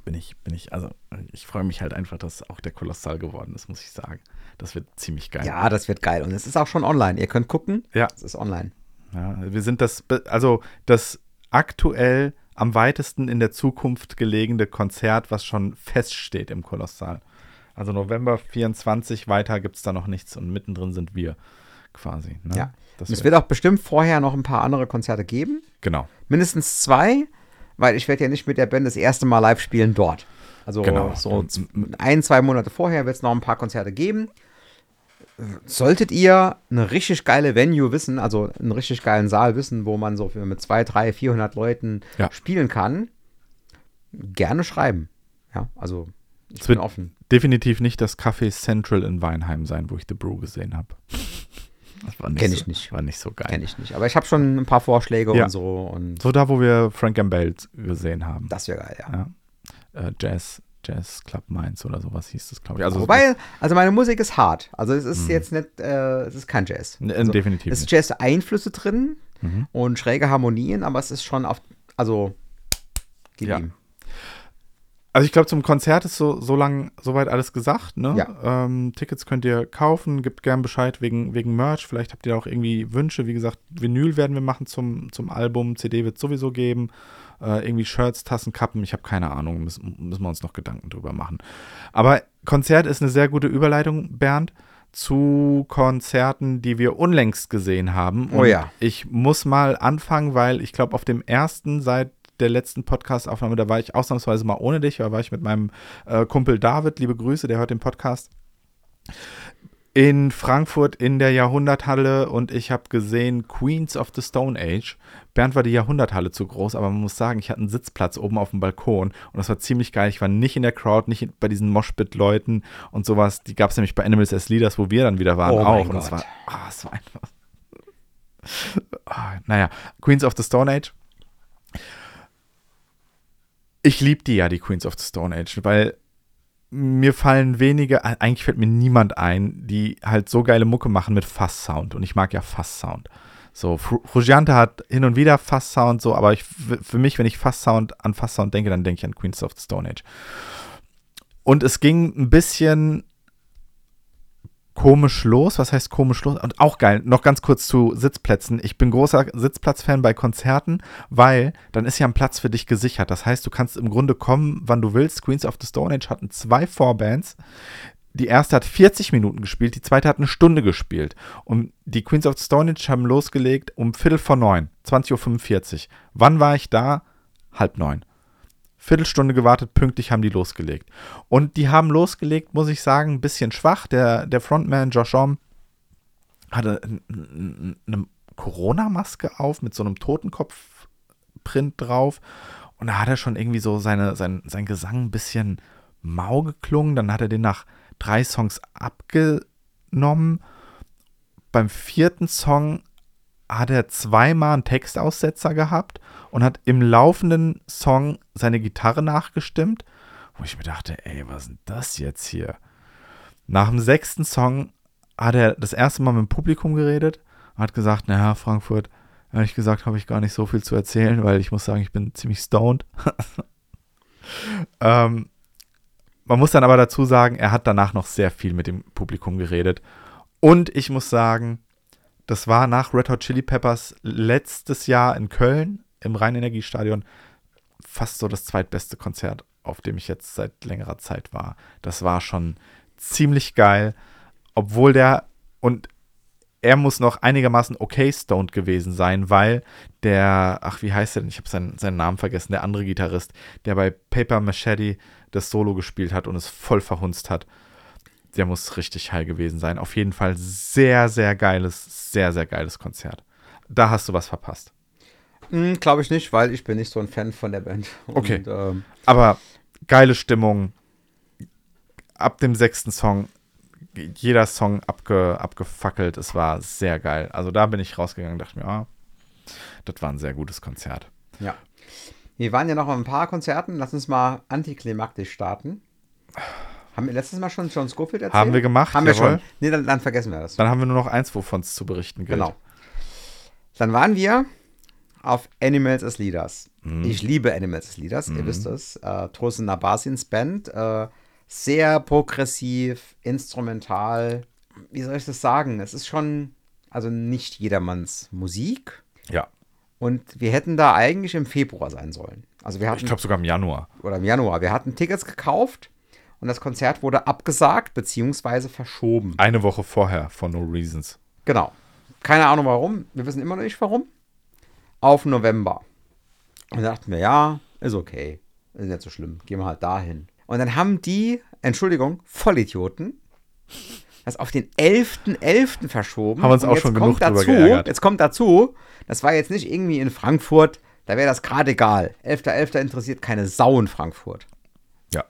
bin ich, bin ich, also ich freue mich halt einfach, dass auch der Kolossal geworden ist, muss ich sagen. Das wird ziemlich geil. Ja, das wird geil. Und es ist auch schon online. Ihr könnt gucken. Ja. Es ist online. Ja, wir sind das, also das aktuell am weitesten in der Zukunft gelegene Konzert, was schon feststeht im Kolossal. Also November 24, weiter gibt es da noch nichts und mittendrin sind wir quasi. Ne? Ja. Das es wird auch bestimmt vorher noch ein paar andere Konzerte geben. genau. Mindestens zwei, weil ich werde ja nicht mit der Band das erste Mal live spielen dort. Also Genau. so ein, zwei Monate vorher wird es noch ein paar Konzerte geben. Solltet ihr eine richtig geile Venue wissen, also einen richtig geilen Saal wissen, wo man so mit 2, 3, 400 Leuten Ja. spielen kann, gerne schreiben. Ja, also ich Es bin offen. Definitiv nicht das Café Central in Weinheim sein, wo ich The Brew gesehen habe. Das war nicht Kenn so, ich nicht. War nicht so geil. Kenne ich nicht. Aber ich habe schon ein paar Vorschläge Ja. und so und So da, wo wir Frank Gambale gesehen haben. das wäre geil, ja. Ja. Äh, Jazz, Jazz Club Mainz oder sowas hieß das, glaube ich. Also Wobei, also meine Musik ist hart. Also es ist jetzt nicht, äh, es ist kein Jazz. Also, definitiv Es ist Jazz-Einflüsse drin Mhm. und schräge Harmonien, aber es ist schon auf, also gib Ja. ihm. Also ich glaube, zum Konzert ist so, so lang soweit alles gesagt. Ne? Ja. Ähm, Tickets könnt ihr kaufen, gebt gern Bescheid wegen, wegen Merch. Vielleicht habt ihr auch irgendwie Wünsche. Wie gesagt, Vinyl werden wir machen zum, zum Album. CD wird es sowieso geben. Äh, irgendwie Shirts, Tassen, Kappen. Ich habe keine Ahnung. Müssen, müssen wir uns noch Gedanken drüber machen. Aber Konzert ist eine sehr gute Überleitung, Bernd, zu Konzerten, die wir unlängst gesehen haben. Oh ja. Ich muss mal anfangen, weil ich glaube, auf dem ersten seit der letzten Podcast-Aufnahme, da war ich ausnahmsweise mal ohne dich, da war ich mit meinem äh, Kumpel David, liebe Grüße, der hört den Podcast, in Frankfurt in der Jahrhunderthalle und ich habe gesehen Queens of the Stone Age. Bernd war die Jahrhunderthalle zu groß, aber man muss sagen, ich hatte einen Sitzplatz oben auf dem Balkon und das war ziemlich geil. Ich war nicht in der Crowd, nicht bei diesen Moshpit-Leuten und sowas. Die gab es nämlich bei Animals as Leaders, wo wir dann wieder waren, Oh auch. mein und es war, es war einfach. Ah, naja, Queens of the Stone Age. Ich liebe die ja, die Queens of the Stone Age, weil mir fallen wenige, eigentlich fällt mir niemand ein, die halt so geile Mucke machen mit Fass-Sound. Und ich mag ja Fass-Sound. So, Fru- Frusciante hat hin und wieder Fass-Sound, so, aber ich, für mich, wenn ich Fass-Sound an Fass-Sound denke, dann denke ich an Queens of the Stone Age. Und es ging ein bisschen komisch los. Was heißt komisch los? Und auch geil, noch ganz kurz zu Sitzplätzen. Ich bin großer Sitzplatzfan bei Konzerten, weil dann ist ja ein Platz für dich gesichert. Das heißt, du kannst im Grunde kommen, wann du willst. Queens of the Stone Age hatten zwei Vorbands. Die erste hat 40 Minuten gespielt, die zweite hat eine Stunde gespielt. Und die Queens of the Stone Age haben losgelegt um Viertel vor neun, 20.45 Uhr. Wann war ich da? Halb neun. Viertelstunde gewartet, pünktlich haben die losgelegt. Und die haben losgelegt, muss ich sagen, ein bisschen schwach. Der, der Frontman Josh Homme hatte eine Corona-Maske auf mit so einem Totenkopf-Print drauf. Und da hat er schon irgendwie so seine, sein, sein Gesang ein bisschen mau geklungen. Dann hat er den nach drei Songs abgenommen. Beim vierten Song hat er zweimal einen Textaussetzer gehabt und hat im laufenden Song seine Gitarre nachgestimmt, wo ich mir dachte, ey, was ist denn das jetzt hier? Nach dem sechsten Song hat er das erste Mal mit dem Publikum geredet und hat gesagt, naja, Frankfurt, ehrlich gesagt habe ich gar nicht so viel zu erzählen, weil ich muss sagen, ich bin ziemlich stoned. ähm, man muss dann aber dazu sagen, er hat danach noch sehr viel mit dem Publikum geredet. Und ich muss sagen, das war nach Red Hot Chili Peppers letztes Jahr in Köln im Rheinenergiestadion fast so das zweitbeste Konzert, auf dem ich jetzt seit längerer Zeit war. Das war schon ziemlich geil, obwohl der und er muss noch einigermaßen okay stoned gewesen sein, weil der, ach, wie heißt der denn? Ich habe seinen, seinen Namen vergessen, der andere Gitarrist, der bei Paper Machete das Solo gespielt hat und es voll verhunzt hat. Der muss richtig high gewesen sein. Auf jeden Fall sehr, sehr geiles, sehr, sehr geiles Konzert. Da hast du was verpasst. Hm, Glaube ich nicht, weil ich bin nicht so ein Fan von der Band. Okay. Und, ähm, Aber geile Stimmung. Ab dem sechsten Song, jeder Song abge, abgefackelt. Es war sehr geil. Also da bin ich rausgegangen und dachte mir, ah, das war ein sehr gutes Konzert. ja. Wir waren ja noch auf ein paar Konzerten. Lass uns mal antiklimaktisch starten. Haben wir letztes Mal schon John Scofield erzählt? Haben wir gemacht, Haben wir jawohl. schon. Nee, dann, dann vergessen wir das. Dann haben wir nur noch eins, wovon es zu berichten gilt. Genau. Dann waren wir auf Animals as Leaders. Ich liebe Animals as Leaders, ihr wisst es. Äh, Tosin Nabasins Band. Äh, sehr progressiv, instrumental. Wie soll ich das sagen? Es ist schon, also nicht jedermanns Musik. Ja. Und wir hätten da eigentlich im Februar sein sollen. Also wir hatten, Ich glaube sogar im Januar. oder im Januar, wir hatten Tickets gekauft und das Konzert wurde abgesagt beziehungsweise verschoben. Eine Woche vorher, for no reasons. Genau. Keine Ahnung warum. Wir wissen immer noch nicht warum. Auf November. Und da dachten wir, ja, ist okay. Ist nicht so schlimm. Gehen wir halt dahin. Und dann haben die, Entschuldigung, Vollidioten, das auf den 11.11. verschoben. Haben wir uns auch schon genug dazu, geärgert. Jetzt kommt dazu, das war jetzt nicht irgendwie in Frankfurt, da wäre das gerade egal. 11.11. interessiert keine Sau in Frankfurt. Ja.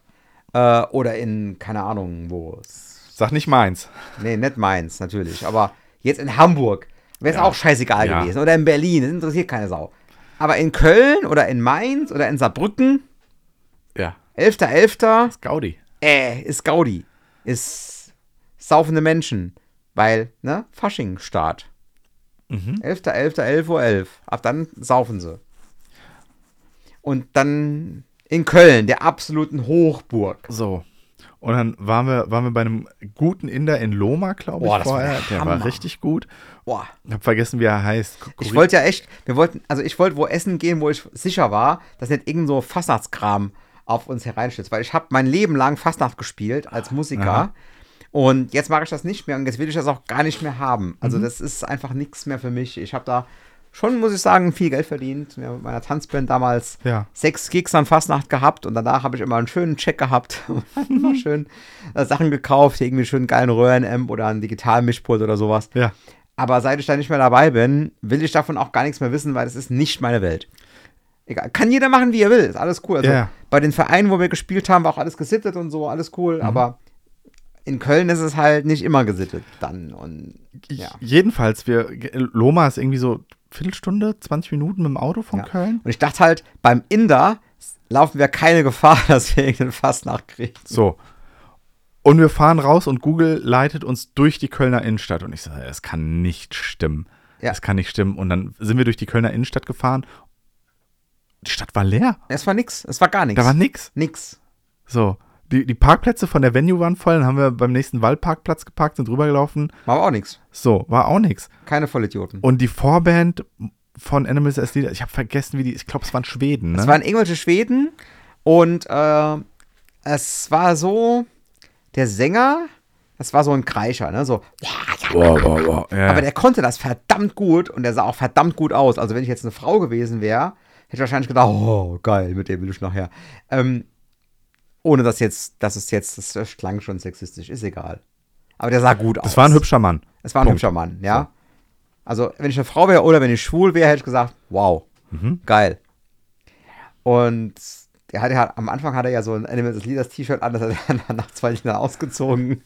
Äh, oder in, keine Ahnung, wo. Sag nicht meins. Nee, nicht Mainz, natürlich. Aber jetzt in Hamburg wäre es Ja. auch scheißegal Ja. gewesen. Oder in Berlin, das interessiert keine Sau. Aber in Köln oder in Mainz oder in Saarbrücken, Ja. 11.11., Gaudi. äh, ist Gaudi. Ist saufende Menschen. Weil, ne, Fasching-Start. Mhm. 11.11., 11.11 Uhr. 11. Ab dann saufen sie. Und dann in Köln, der absoluten Hochburg. So. Und dann waren wir, waren wir bei einem guten Inder in Loma, glaube ich, Boah, das war vorher. der war richtig gut. Boah. Ich habe vergessen, wie er heißt. Ich wollte ja echt, wir wollten, also ich wollte wo essen gehen, wo ich sicher war, dass nicht irgend so Fastnachtskram auf uns hereinstürzt, weil ich habe mein Leben lang Fastnacht gespielt als Musiker Aha. und jetzt mache ich das nicht mehr und jetzt will ich das auch gar nicht mehr haben. Mhm. Also das ist einfach nichts mehr für mich. Ich habe da schon, muss ich sagen, viel Geld verdient. Wir haben mit meiner Tanzband damals Ja. sechs Gigs an Fastnacht gehabt und danach habe ich immer einen schönen Check gehabt. immer schön äh, Sachen gekauft, irgendwie schön geilen Röhrenamp oder einen Digitalmischpult oder sowas. Ja. Aber seit ich da nicht mehr dabei bin, will ich davon auch gar nichts mehr wissen, weil es ist nicht meine Welt. Egal. Kann jeder machen, wie er will. Ist alles cool. Also Ja. bei den Vereinen, wo wir gespielt haben, war auch alles gesittet und so, alles cool. Mhm. Aber in Köln ist es halt nicht immer gesittet dann. Und ja. Jedenfalls, wir, Loma ist irgendwie so Viertelstunde, 20 Minuten mit dem Auto von Ja. Köln. Und ich dachte halt, beim Inder laufen wir keine Gefahr, dass wir irgendeinen Fastnacht kriegen. So. Und wir fahren raus und Google leitet uns durch die Kölner Innenstadt. Und ich sage, es kann nicht stimmen. Ja. Es kann nicht stimmen. Und dann sind wir durch die Kölner Innenstadt gefahren. Die Stadt war leer. Es war nix. Es war gar nichts. Da war nix. nix. So. Die, die Parkplätze von der Venue waren voll. Dann haben wir beim nächsten Waldparkplatz geparkt, sind rübergelaufen. War auch nix. So, war auch nix. Keine Vollidioten. Und die Vorband von Animals as Leader, ich habe vergessen, wie die, ich glaube, es waren Schweden, ne? Es waren irgendwelche Schweden und äh, es war so, der Sänger, das war so ein Kreischer, ne? So, Boah, boah, boah. Ja. aber der konnte das verdammt gut und der sah auch verdammt gut aus. Also wenn ich jetzt eine Frau gewesen wäre, hätte ich wahrscheinlich gedacht, oh, geil, mit dem will ich nachher. Ähm, ohne dass jetzt, dass es jetzt, das klang schon sexistisch, ist egal. Aber der sah gut aus. das war ein hübscher Mann. Es war ein Punkt. hübscher Mann, ja. Also, wenn ich eine Frau wäre oder wenn ich schwul wäre, hätte ich gesagt, wow, Mhm. geil. Und der hat ja, am Anfang hat er ja so ein Animals as Leaders T-Shirt an, das hat er dann nach zwei Jahren ausgezogen.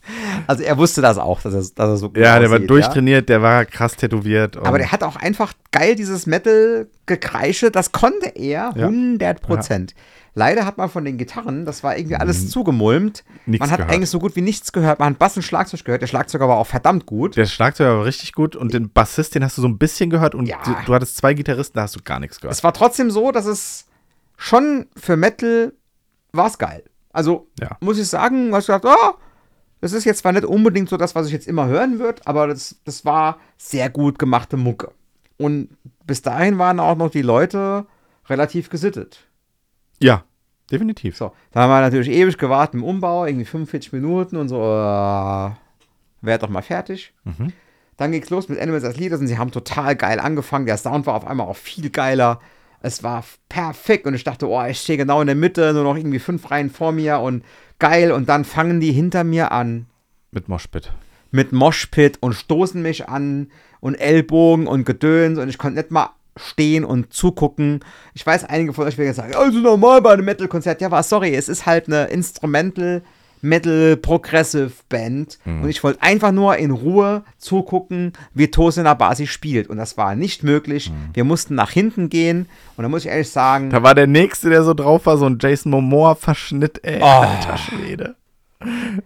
Also, er wusste das auch, dass er, dass er so gut Ja, der war aussieht, durchtrainiert, der war krass tätowiert. Ja? Aber der hat auch einfach geil dieses Metal-Gekreische, das konnte er Ja. 100 Prozent. Leider hat man von den Gitarren, das war irgendwie alles zugemulmt. Mhm. Nichts man hat gehört. eigentlich so gut wie nichts gehört. Man hat Bass und Schlagzeug gehört. Der Schlagzeuger war auch verdammt gut. Der Schlagzeuger war richtig gut und den Bassist, den hast du so ein bisschen gehört und Ja. du, du hattest zwei Gitarristen, da hast du gar nichts gehört. Es war trotzdem so, dass es schon für Metal war es geil. Also Ja. muss ich sagen, hast du gedacht, oh, das ist jetzt zwar nicht unbedingt so das, was ich jetzt immer hören würde, aber das, das war sehr gut gemachte Mucke. Und bis dahin waren auch noch die Leute relativ gesittet. Ja, definitiv. So, da haben wir natürlich ewig gewartet im Umbau, irgendwie 45 Minuten und so, äh, werd doch mal fertig. Mhm. Dann ging's los mit Animals as Leaders und sie haben total geil angefangen. Der Sound war auf einmal auch viel geiler. Es war perfekt und ich dachte, oh, ich stehe genau in der Mitte, nur noch irgendwie fünf Reihen vor mir und geil. Und dann fangen die hinter mir an Mit Moshpit. mit Moshpit und stoßen mich an und Ellbogen und Gedöns und ich konnte nicht mal stehen und zugucken. Ich weiß, einige von euch werden sagen, also normal bei einem Metal-Konzert. Ja, aber sorry, es ist halt eine Instrumental Metal Progressive Band und ich wollte einfach nur in Ruhe zugucken, wie Tosin Abasi spielt und das war nicht möglich. Wir mussten nach hinten gehen und da muss ich ehrlich sagen, Da war der Nächste, der so drauf war, so ein Jason Momoa-Verschnitt, ey. Oh. Alter Schwede.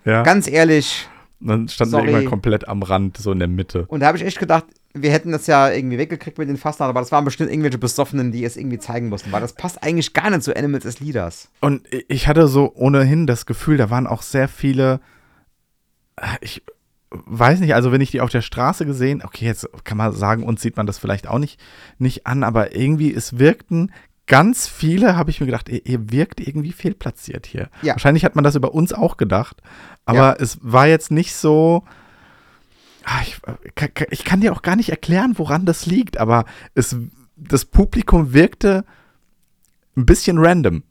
Ja. Ganz ehrlich. Und dann standen Sorry. wir irgendwann komplett am Rand, so in der Mitte. Und da habe ich echt gedacht, wir hätten das ja irgendwie weggekriegt mit den Fastnacht, aber das waren bestimmt irgendwelche Besoffenen, die es irgendwie zeigen mussten, weil das passt eigentlich gar nicht zu Animals as Leaders. Und ich hatte so ohnehin das Gefühl, da waren auch sehr viele, ich weiß nicht, also wenn ich die auf der Straße gesehen, okay, jetzt kann man sagen, uns sieht man das vielleicht auch nicht, nicht an, aber irgendwie, es wirkten ganz viele, habe ich mir gedacht, ihr, ihr wirkt irgendwie fehlplatziert hier. Ja. Wahrscheinlich hat man das über uns auch gedacht, aber Ja. es war jetzt nicht so, ich, ich kann dir auch gar nicht erklären, woran das liegt, aber es, das Publikum wirkte ein bisschen random.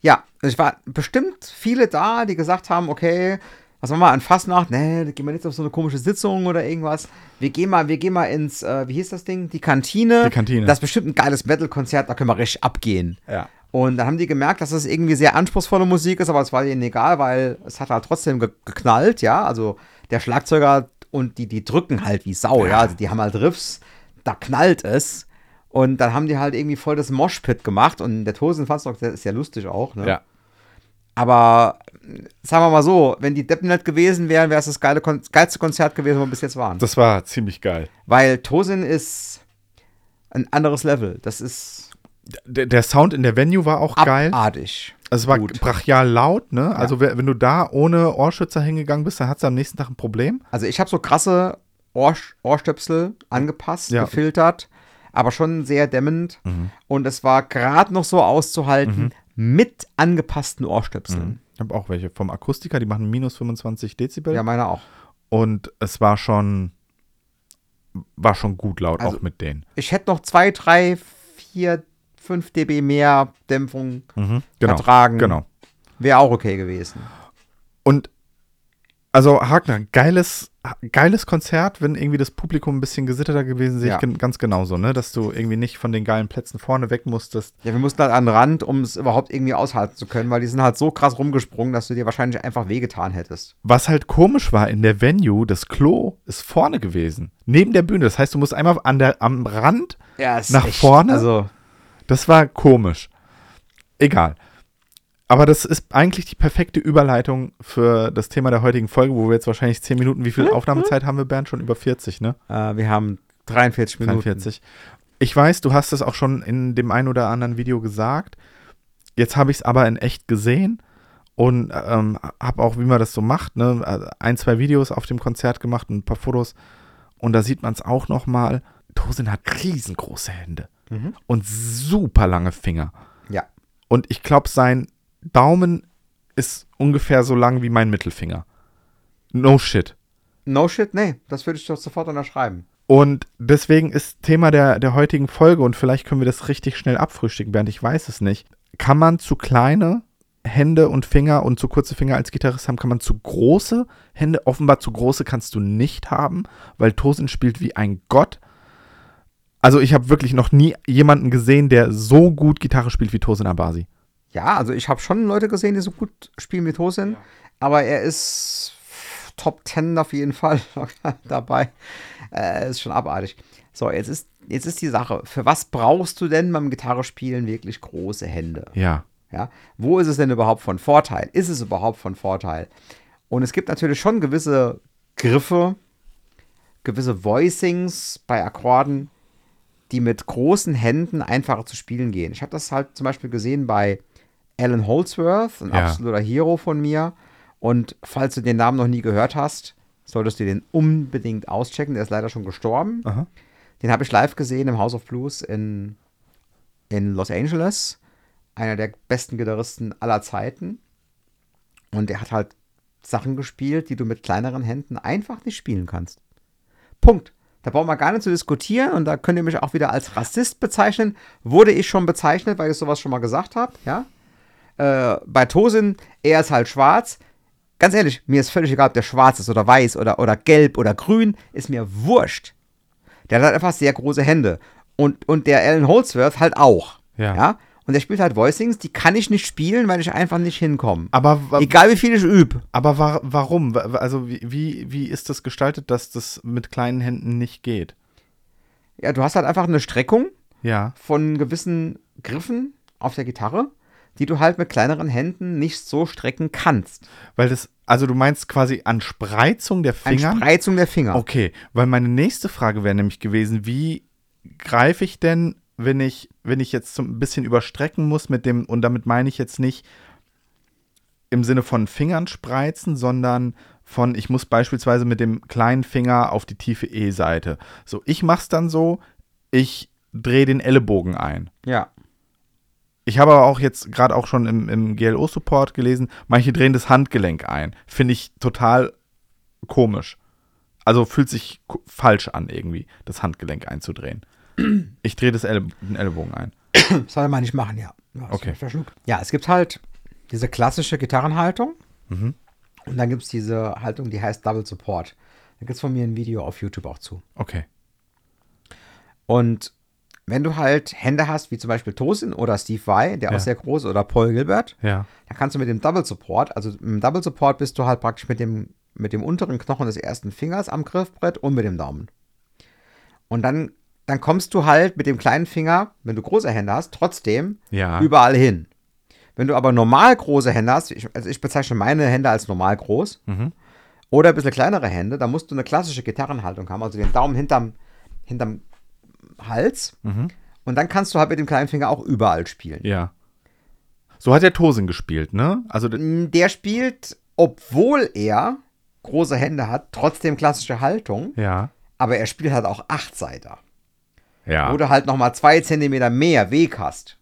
Ja, es war bestimmt viele da, die gesagt haben, okay, was machen wir an Fastnacht? Nee, da gehen wir nicht auf so eine komische Sitzung oder irgendwas. Wir gehen mal, wir gehen mal ins, äh, wie hieß das Ding? Die Kantine. Die Kantine. Das ist bestimmt ein geiles Metal-Konzert, da können wir richtig abgehen. Ja. Und dann haben die gemerkt, dass es irgendwie sehr anspruchsvolle Musik ist, aber es war ihnen egal, weil es hat halt trotzdem ge geknallt, ja. Also der Schlagzeuger und die, die drücken halt wie Sau, ja. Also die haben halt Riffs, da knallt es. Und dann haben die halt irgendwie voll das Moshpit gemacht und der Tosen fand es der ist ja lustig auch, ne? Ja. Aber sagen wir mal so, wenn die Deppen nicht gewesen wären, wäre es das geile Kon geilste Konzert gewesen, wo wir bis jetzt waren. Das war ziemlich geil. Weil Tosin ist ein anderes Level. Das ist Der, der Sound in der Venue war auch geil. abartig. Also es war gut. brachial laut, ne? Also wenn du da ohne Ohrschützer hingegangen bist, dann hattest du am nächsten Tag ein Problem. Also ich habe so krasse Ohr Ohrstöpsel angepasst, Ja. gefiltert, aber schon sehr dämmend. Mhm. Und es war gerade noch so auszuhalten mit angepassten Ohrstöpseln. Ich habe auch welche vom Akustiker, die machen minus 25 Dezibel. Ja, meine auch. Und es war schon, war schon gut laut, Also- auch mit denen. Ich hätte noch zwei, drei, vier, fünf dB mehr Dämpfung Mhm, genau. vertragen. Genau. Wäre auch okay gewesen. Und also Hagner, geiles, geiles Konzert, wenn irgendwie das Publikum ein bisschen gesitterter gewesen, sehe Ja. ich ganz genauso, ne? Dass du irgendwie nicht von den geilen Plätzen vorne weg musstest. Ja, wir mussten halt an den Rand, um es überhaupt irgendwie aushalten zu können, weil die sind halt so krass rumgesprungen, dass du dir wahrscheinlich einfach wehgetan hättest. Was halt komisch war in der Venue, das Klo ist vorne gewesen, neben der Bühne. Das heißt, du musst einmal an der, am Rand, Ja, Nach vorne? Also, das war komisch. Egal. Aber das ist eigentlich die perfekte Überleitung für das Thema der heutigen Folge, wo wir jetzt wahrscheinlich 10 Minuten, wie viel Aufnahmezeit haben wir, Bernd? Schon über 40, ne? äh, wir haben 43 Minuten. 43. Ich weiß, du hast es auch schon in dem ein oder anderen Video gesagt. Jetzt habe ich es aber in echt gesehen und ähm, habe auch, wie man das so macht, ne, ein, zwei Videos auf dem Konzert gemacht und ein paar Fotos. Und da sieht man es auch noch mal. Tosin hat riesengroße Hände Mhm. und super lange Finger. Ja. Und ich glaube, sein Daumen ist ungefähr so lang wie mein Mittelfinger. No shit. No shit, nee, das würde ich doch sofort unterschreiben. Und deswegen ist Thema der, der heutigen Folge, und vielleicht können wir das richtig schnell abfrühstücken, Bernd, ich weiß es nicht. Kann man zu kleine Hände und Finger und zu kurze Finger als Gitarrist haben? Kann man zu große Hände? Offenbar zu große kannst du nicht haben, weil Tosin spielt wie ein Gott. Also ich habe wirklich noch nie jemanden gesehen, der so gut Gitarre spielt wie Tosin Abasi. Ja, also ich habe schon Leute gesehen, die so gut spielen wie Tosin, aber er ist Top 10 auf jeden Fall dabei. Äh, ist schon abartig. So, jetzt ist, jetzt ist die Sache, für was brauchst du denn beim Gitarrespielen wirklich große Hände? Ja. Ja, wo ist es denn überhaupt von Vorteil? Ist es überhaupt von Vorteil? Und es gibt natürlich schon gewisse Griffe, gewisse Voicings bei Akkorden, die mit großen Händen einfacher zu spielen gehen. Ich habe das halt zum Beispiel gesehen bei Alan Holdsworth, ein Ja. absoluter Hero von mir. Und falls du den Namen noch nie gehört hast, solltest du den unbedingt auschecken. Der ist leider schon gestorben. Aha. Den habe ich live gesehen im House of Blues in, in Los Angeles. Einer der besten Gitarristen aller Zeiten. Und der hat halt Sachen gespielt, die du mit kleineren Händen einfach nicht spielen kannst. Punkt. Da brauchen wir gar nicht zu diskutieren und da könnt ihr mich auch wieder als Rassist bezeichnen. Wurde ich schon bezeichnet, weil ich sowas schon mal gesagt habe, ja. Äh, bei Tosin, er ist halt schwarz. Ganz ehrlich, mir ist völlig egal, ob der schwarz ist oder weiß oder, oder gelb oder grün, ist mir wurscht. Der hat halt einfach sehr große Hände. Und, und der Alan Holdsworth halt auch. Ja. ja. Und der spielt halt Voicings, die kann ich nicht spielen, weil ich einfach nicht hinkomme. Aber, Egal wie viel ich übe. aber wa warum? Wa- Also wie, wie, ist das gestaltet, dass das mit kleinen Händen nicht geht? Ja, du hast halt einfach eine Streckung Ja. von gewissen Griffen auf der Gitarre, die du halt mit kleineren Händen nicht so strecken kannst. Weil das, also du meinst quasi an Spreizung der An Finger? Spreizung der Finger. Okay, weil meine nächste Frage wäre nämlich gewesen, wie greife ich denn, wenn ich, wenn ich jetzt so ein bisschen überstrecken muss mit dem, und damit meine ich jetzt nicht im Sinne von Fingern spreizen, sondern von, ich muss beispielsweise mit dem kleinen Finger auf die tiefe E-Seite. So, ich mach's dann so, ich drehe den Ellenbogen ein. Ja. Ich habe aber auch jetzt gerade auch schon im, im GLO-Support gelesen, manche drehen das Handgelenk ein. Finde ich total komisch. Also fühlt sich falsch an, irgendwie, das Handgelenk einzudrehen. Ich drehe das Elle den Ellenbogen ein. Soll man nicht machen, ja. ja Okay. Ja, es gibt halt diese klassische Gitarrenhaltung. Mhm. Und dann gibt es diese Haltung, die heißt Double Support. Da gibt es von mir ein Video auf YouTube auch zu. Okay. Und wenn du halt Hände hast, wie zum Beispiel Tosin oder Steve Vai, der Ja. auch sehr groß ist, oder Paul Gilbert, Ja. dann kannst du mit dem Double Support, also im Double Support bist du halt praktisch mit dem, mit dem unteren Knochen des ersten Fingers am Griffbrett und mit dem Daumen. Und dann, dann kommst du halt mit dem kleinen Finger, wenn du große Hände hast, trotzdem Ja. überall hin. Wenn du aber normal große Hände hast, ich, also ich bezeichne meine Hände als normal groß, Mhm. oder ein bisschen kleinere Hände, dann musst du eine klassische Gitarrenhaltung haben, also den Daumen hinterm, hinterm Hals. Mhm. Und dann kannst du halt mit dem kleinen Finger auch überall spielen. Ja. So hat der Tosin gespielt, ne? Also, d- Der spielt, obwohl er große Hände hat, trotzdem klassische Haltung, ja. aber er spielt halt auch Achtseiter. Ja. Wo du halt nochmal zwei Zentimeter mehr Weg hast.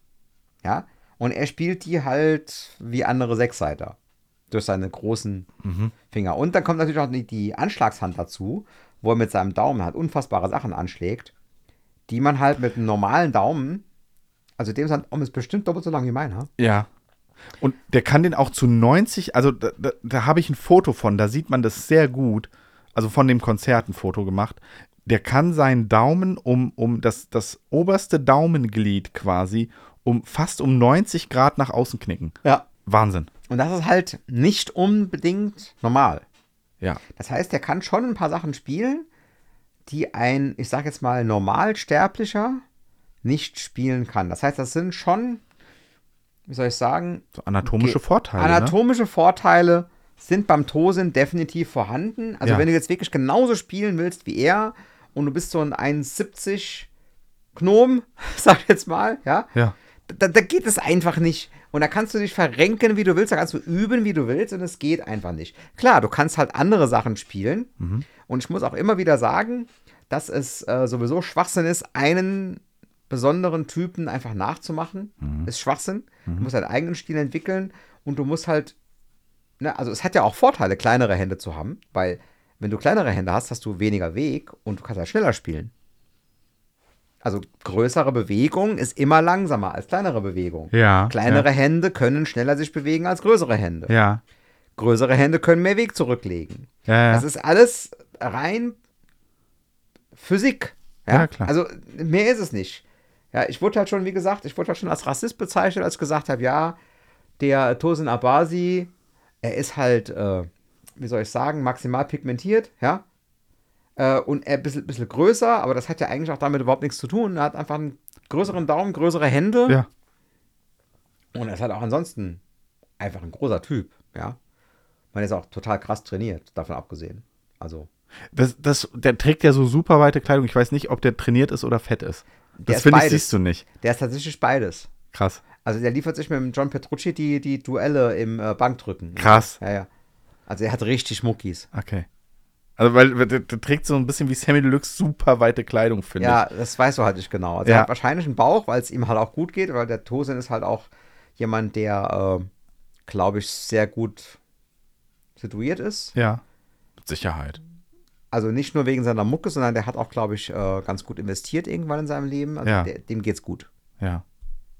Ja. Und er spielt die halt wie andere Sechsseiter. Durch seine großen Mhm. Finger. Und dann kommt natürlich auch die, Anschlagshand dazu, wo er mit seinem Daumen halt unfassbare Sachen anschlägt, die man halt mit einem normalen Daumen, also dem sein Daumen ist bestimmt doppelt so lang wie meiner. Ja. Und der kann den auch zu 90, also da, da, da habe ich ein Foto von, da sieht man das sehr gut, also von dem Konzert ein Foto gemacht. Der kann seinen Daumen um, um das, das oberste Daumenglied quasi um fast um 90 Grad nach außen knicken. Ja. Wahnsinn. Und das ist halt nicht unbedingt normal. Ja. Das heißt, er kann schon ein paar Sachen spielen, die ein, ich sag jetzt mal, Normalsterblicher nicht spielen kann. Das heißt, das sind schon, wie soll ich sagen, So anatomische Vorteile. ne? anatomische Vorteile sind beim Tosin definitiv vorhanden. Also Ja. wenn du jetzt wirklich genauso spielen willst wie er und du bist so ein 1,70 Gnom, sag ich jetzt mal, ja, Ja. da, da geht es einfach nicht. Und da kannst du dich verrenken, wie du willst, da kannst du üben, wie du willst, und es geht einfach nicht. Klar, du kannst halt andere Sachen spielen. Und ich muss auch immer wieder sagen, dass es äh, sowieso Schwachsinn ist, einen besonderen Typen einfach nachzumachen. Ist Schwachsinn. Du musst deinen eigenen Stil entwickeln und du musst halt, ne, also es hat ja auch Vorteile, kleinere Hände zu haben, weil wenn du kleinere Hände hast, hast du weniger Weg und du kannst halt schneller spielen. Also größere Bewegung ist immer langsamer als kleinere Bewegung. Ja. Kleinere Hände können schneller sich bewegen als größere Hände. Ja. Größere Hände können mehr Weg zurücklegen. Ja, ja. Das ist alles rein Physik. Ja, Ja, klar. Also mehr ist es nicht. Ja, ich wurde halt schon, wie gesagt, ich wurde halt schon als Rassist bezeichnet, als ich gesagt habe, ja, der Tosin Abasi, er ist halt, äh, wie soll ich sagen, maximal pigmentiert, ja. Äh, und er ein bisschen, bisschen größer, aber das hat ja eigentlich auch damit überhaupt nichts zu tun. Er hat einfach einen größeren Daumen, größere Hände. ja. Und er ist halt auch ansonsten einfach ein großer Typ, ja. Man ist auch total krass trainiert, davon abgesehen. Also, Das, das, der trägt ja so super weite Kleidung. Ich weiß nicht, ob der trainiert ist oder fett ist. Das finde ich, siehst du nicht. der ist tatsächlich beides. Krass. Also, der liefert sich mit dem John Petrucci die, die Duelle im äh, Bankdrücken. Krass. Ja, ja. Also, er hat richtig Muckis. Okay. Also, weil der, der trägt so ein bisschen wie Sammy Deluxe super weite Kleidung, finde Ja, das weißt du halt nicht genau. Also, Ja. er hat wahrscheinlich einen Bauch, weil es ihm halt auch gut geht, weil der Tosin ist halt auch jemand, der, äh, glaube ich, sehr gut situiert ist. ich. Ja. Mit Sicherheit. Also nicht nur wegen seiner Mucke, sondern der hat auch, glaube ich, äh, ganz gut investiert irgendwann in seinem Leben. Also Ja. der, dem geht's gut. Ja.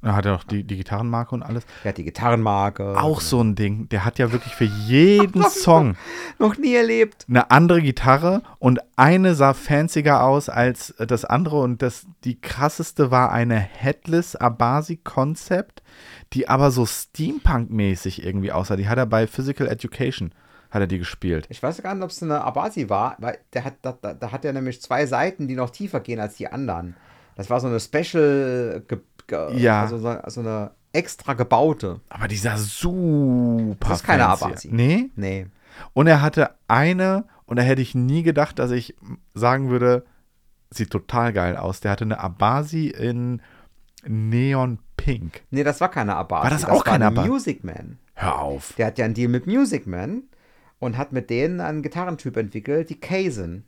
Da hat er auch die, die Gitarrenmarke und alles. Der hat die Gitarrenmarke. Auch so ein Ding. Der hat ja wirklich für jeden Song Noch nie erlebt. eine andere Gitarre und eine sah fancier aus als das andere und das die krasseste war eine Headless Abasi Concept, die aber so Steampunk-mäßig irgendwie aussah. Die hat er bei Physical Education hat er die gespielt. Ich weiß gar nicht, ob es eine Abasi war, weil der hat, da, da, da hat er nämlich zwei Seiten, die noch tiefer gehen als die anderen. Das war so eine Special, Ja. also so, so eine extra gebaute. Aber dieser super Das ist keine. Abasi. Nee. Nee. Und er hatte eine, und da hätte ich nie gedacht, dass ich sagen würde, sieht total geil aus. Der hatte eine Abasi in Neon Pink. Nee, das war keine Abasi. War das auch keine ein Abasi? Music Man. Hör auf. Der hat ja einen Deal mit Music Man und hat mit denen einen Gitarrentyp entwickelt, die Kazin.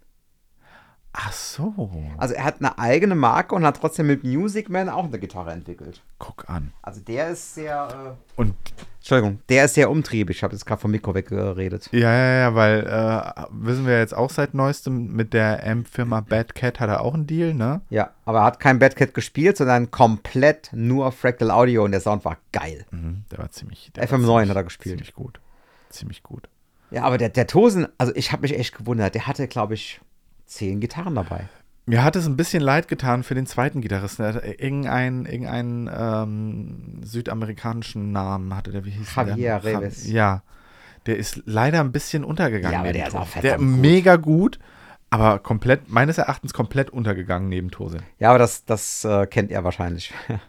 Ach so. Also er hat eine eigene Marke und hat trotzdem mit Music Man auch eine Gitarre entwickelt. Guck an. Also der ist sehr, Und äh, Entschuldigung, der ist sehr umtriebig. Ich habe jetzt gerade vom Mikro weggeredet. ja, ja, ja, weil äh, wissen wir jetzt auch seit neuestem mit der Amp-Firma Bad Cat hat er auch einen Deal, ne? Ja, aber er hat kein Bad Cat gespielt, sondern komplett nur Fractal Audio und der Sound war geil. Mhm, der war ziemlich. Der FM9 war ziemlich, hat er gespielt. Ziemlich gut. Ziemlich gut. Ja, aber der, der Tosen, also ich habe mich echt gewundert. Der hatte, glaube ich, zehn Gitarren dabei. Mir hat es ein bisschen leid getan für den zweiten Gitarristen. Er hatte irgendeinen irgendeinen ähm, südamerikanischen Namen hatte der, wie hieß Javier der? Reves. Ja. Der ist leider ein bisschen untergegangen. Ja, aber der ist auch. Der gut. mega gut, aber komplett, meines Erachtens komplett untergegangen neben Tosin. Ja, aber das, das äh, kennt er wahrscheinlich.